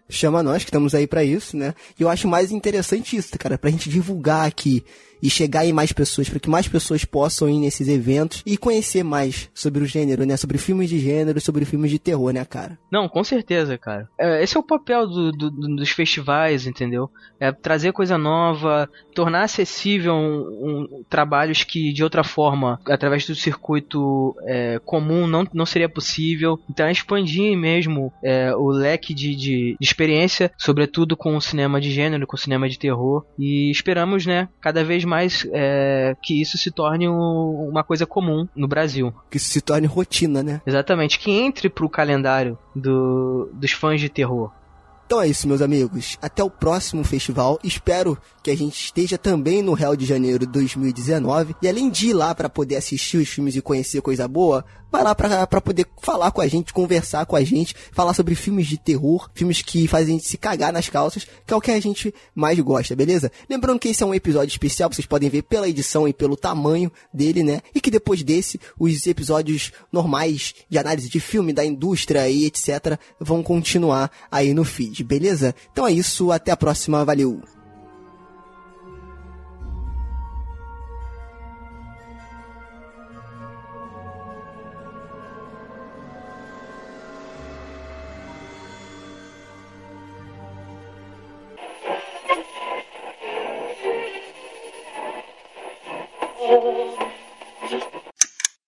Chama nós, que estamos aí pra isso, né? E eu acho mais interessante isso, cara, pra gente divulgar aqui e chegar em mais pessoas, para que mais pessoas possam ir nesses eventos e conhecer mais sobre o gênero, né? Sobre filmes de gênero, sobre filmes de terror, né, cara? Não, com certeza, cara. É, esse é o papel do, do, dos festivais, entendeu? É trazer coisa nova, tornar acessível um, um, trabalhos que de outra forma, através do circuito é, comum, não, não seria possível. Então é expandir mesmo é, o leque de, de, de experiência, sobretudo com o cinema de gênero, com o cinema de terror. E esperamos, né, cada vez mais é, que isso se torne um, uma coisa comum no Brasil. Que isso se torne rotina, né? Exatamente, que entre pro calendário do, dos fãs de terror. Então é isso, meus amigos. Até o próximo festival. Espero que a gente esteja também no Rio de Janeiro 2019. E além de ir lá para poder assistir os filmes e conhecer coisa boa, vai lá para poder falar com a gente, conversar com a gente, falar sobre filmes de terror, filmes que fazem a gente se cagar nas calças, que é o que a gente mais gosta, beleza? Lembrando que esse é um episódio especial, vocês podem ver pela edição e pelo tamanho dele, né? E que depois desse, os episódios normais de análise de filme, da indústria e etc. vão continuar aí no feed, beleza? Então é isso, até a próxima, valeu!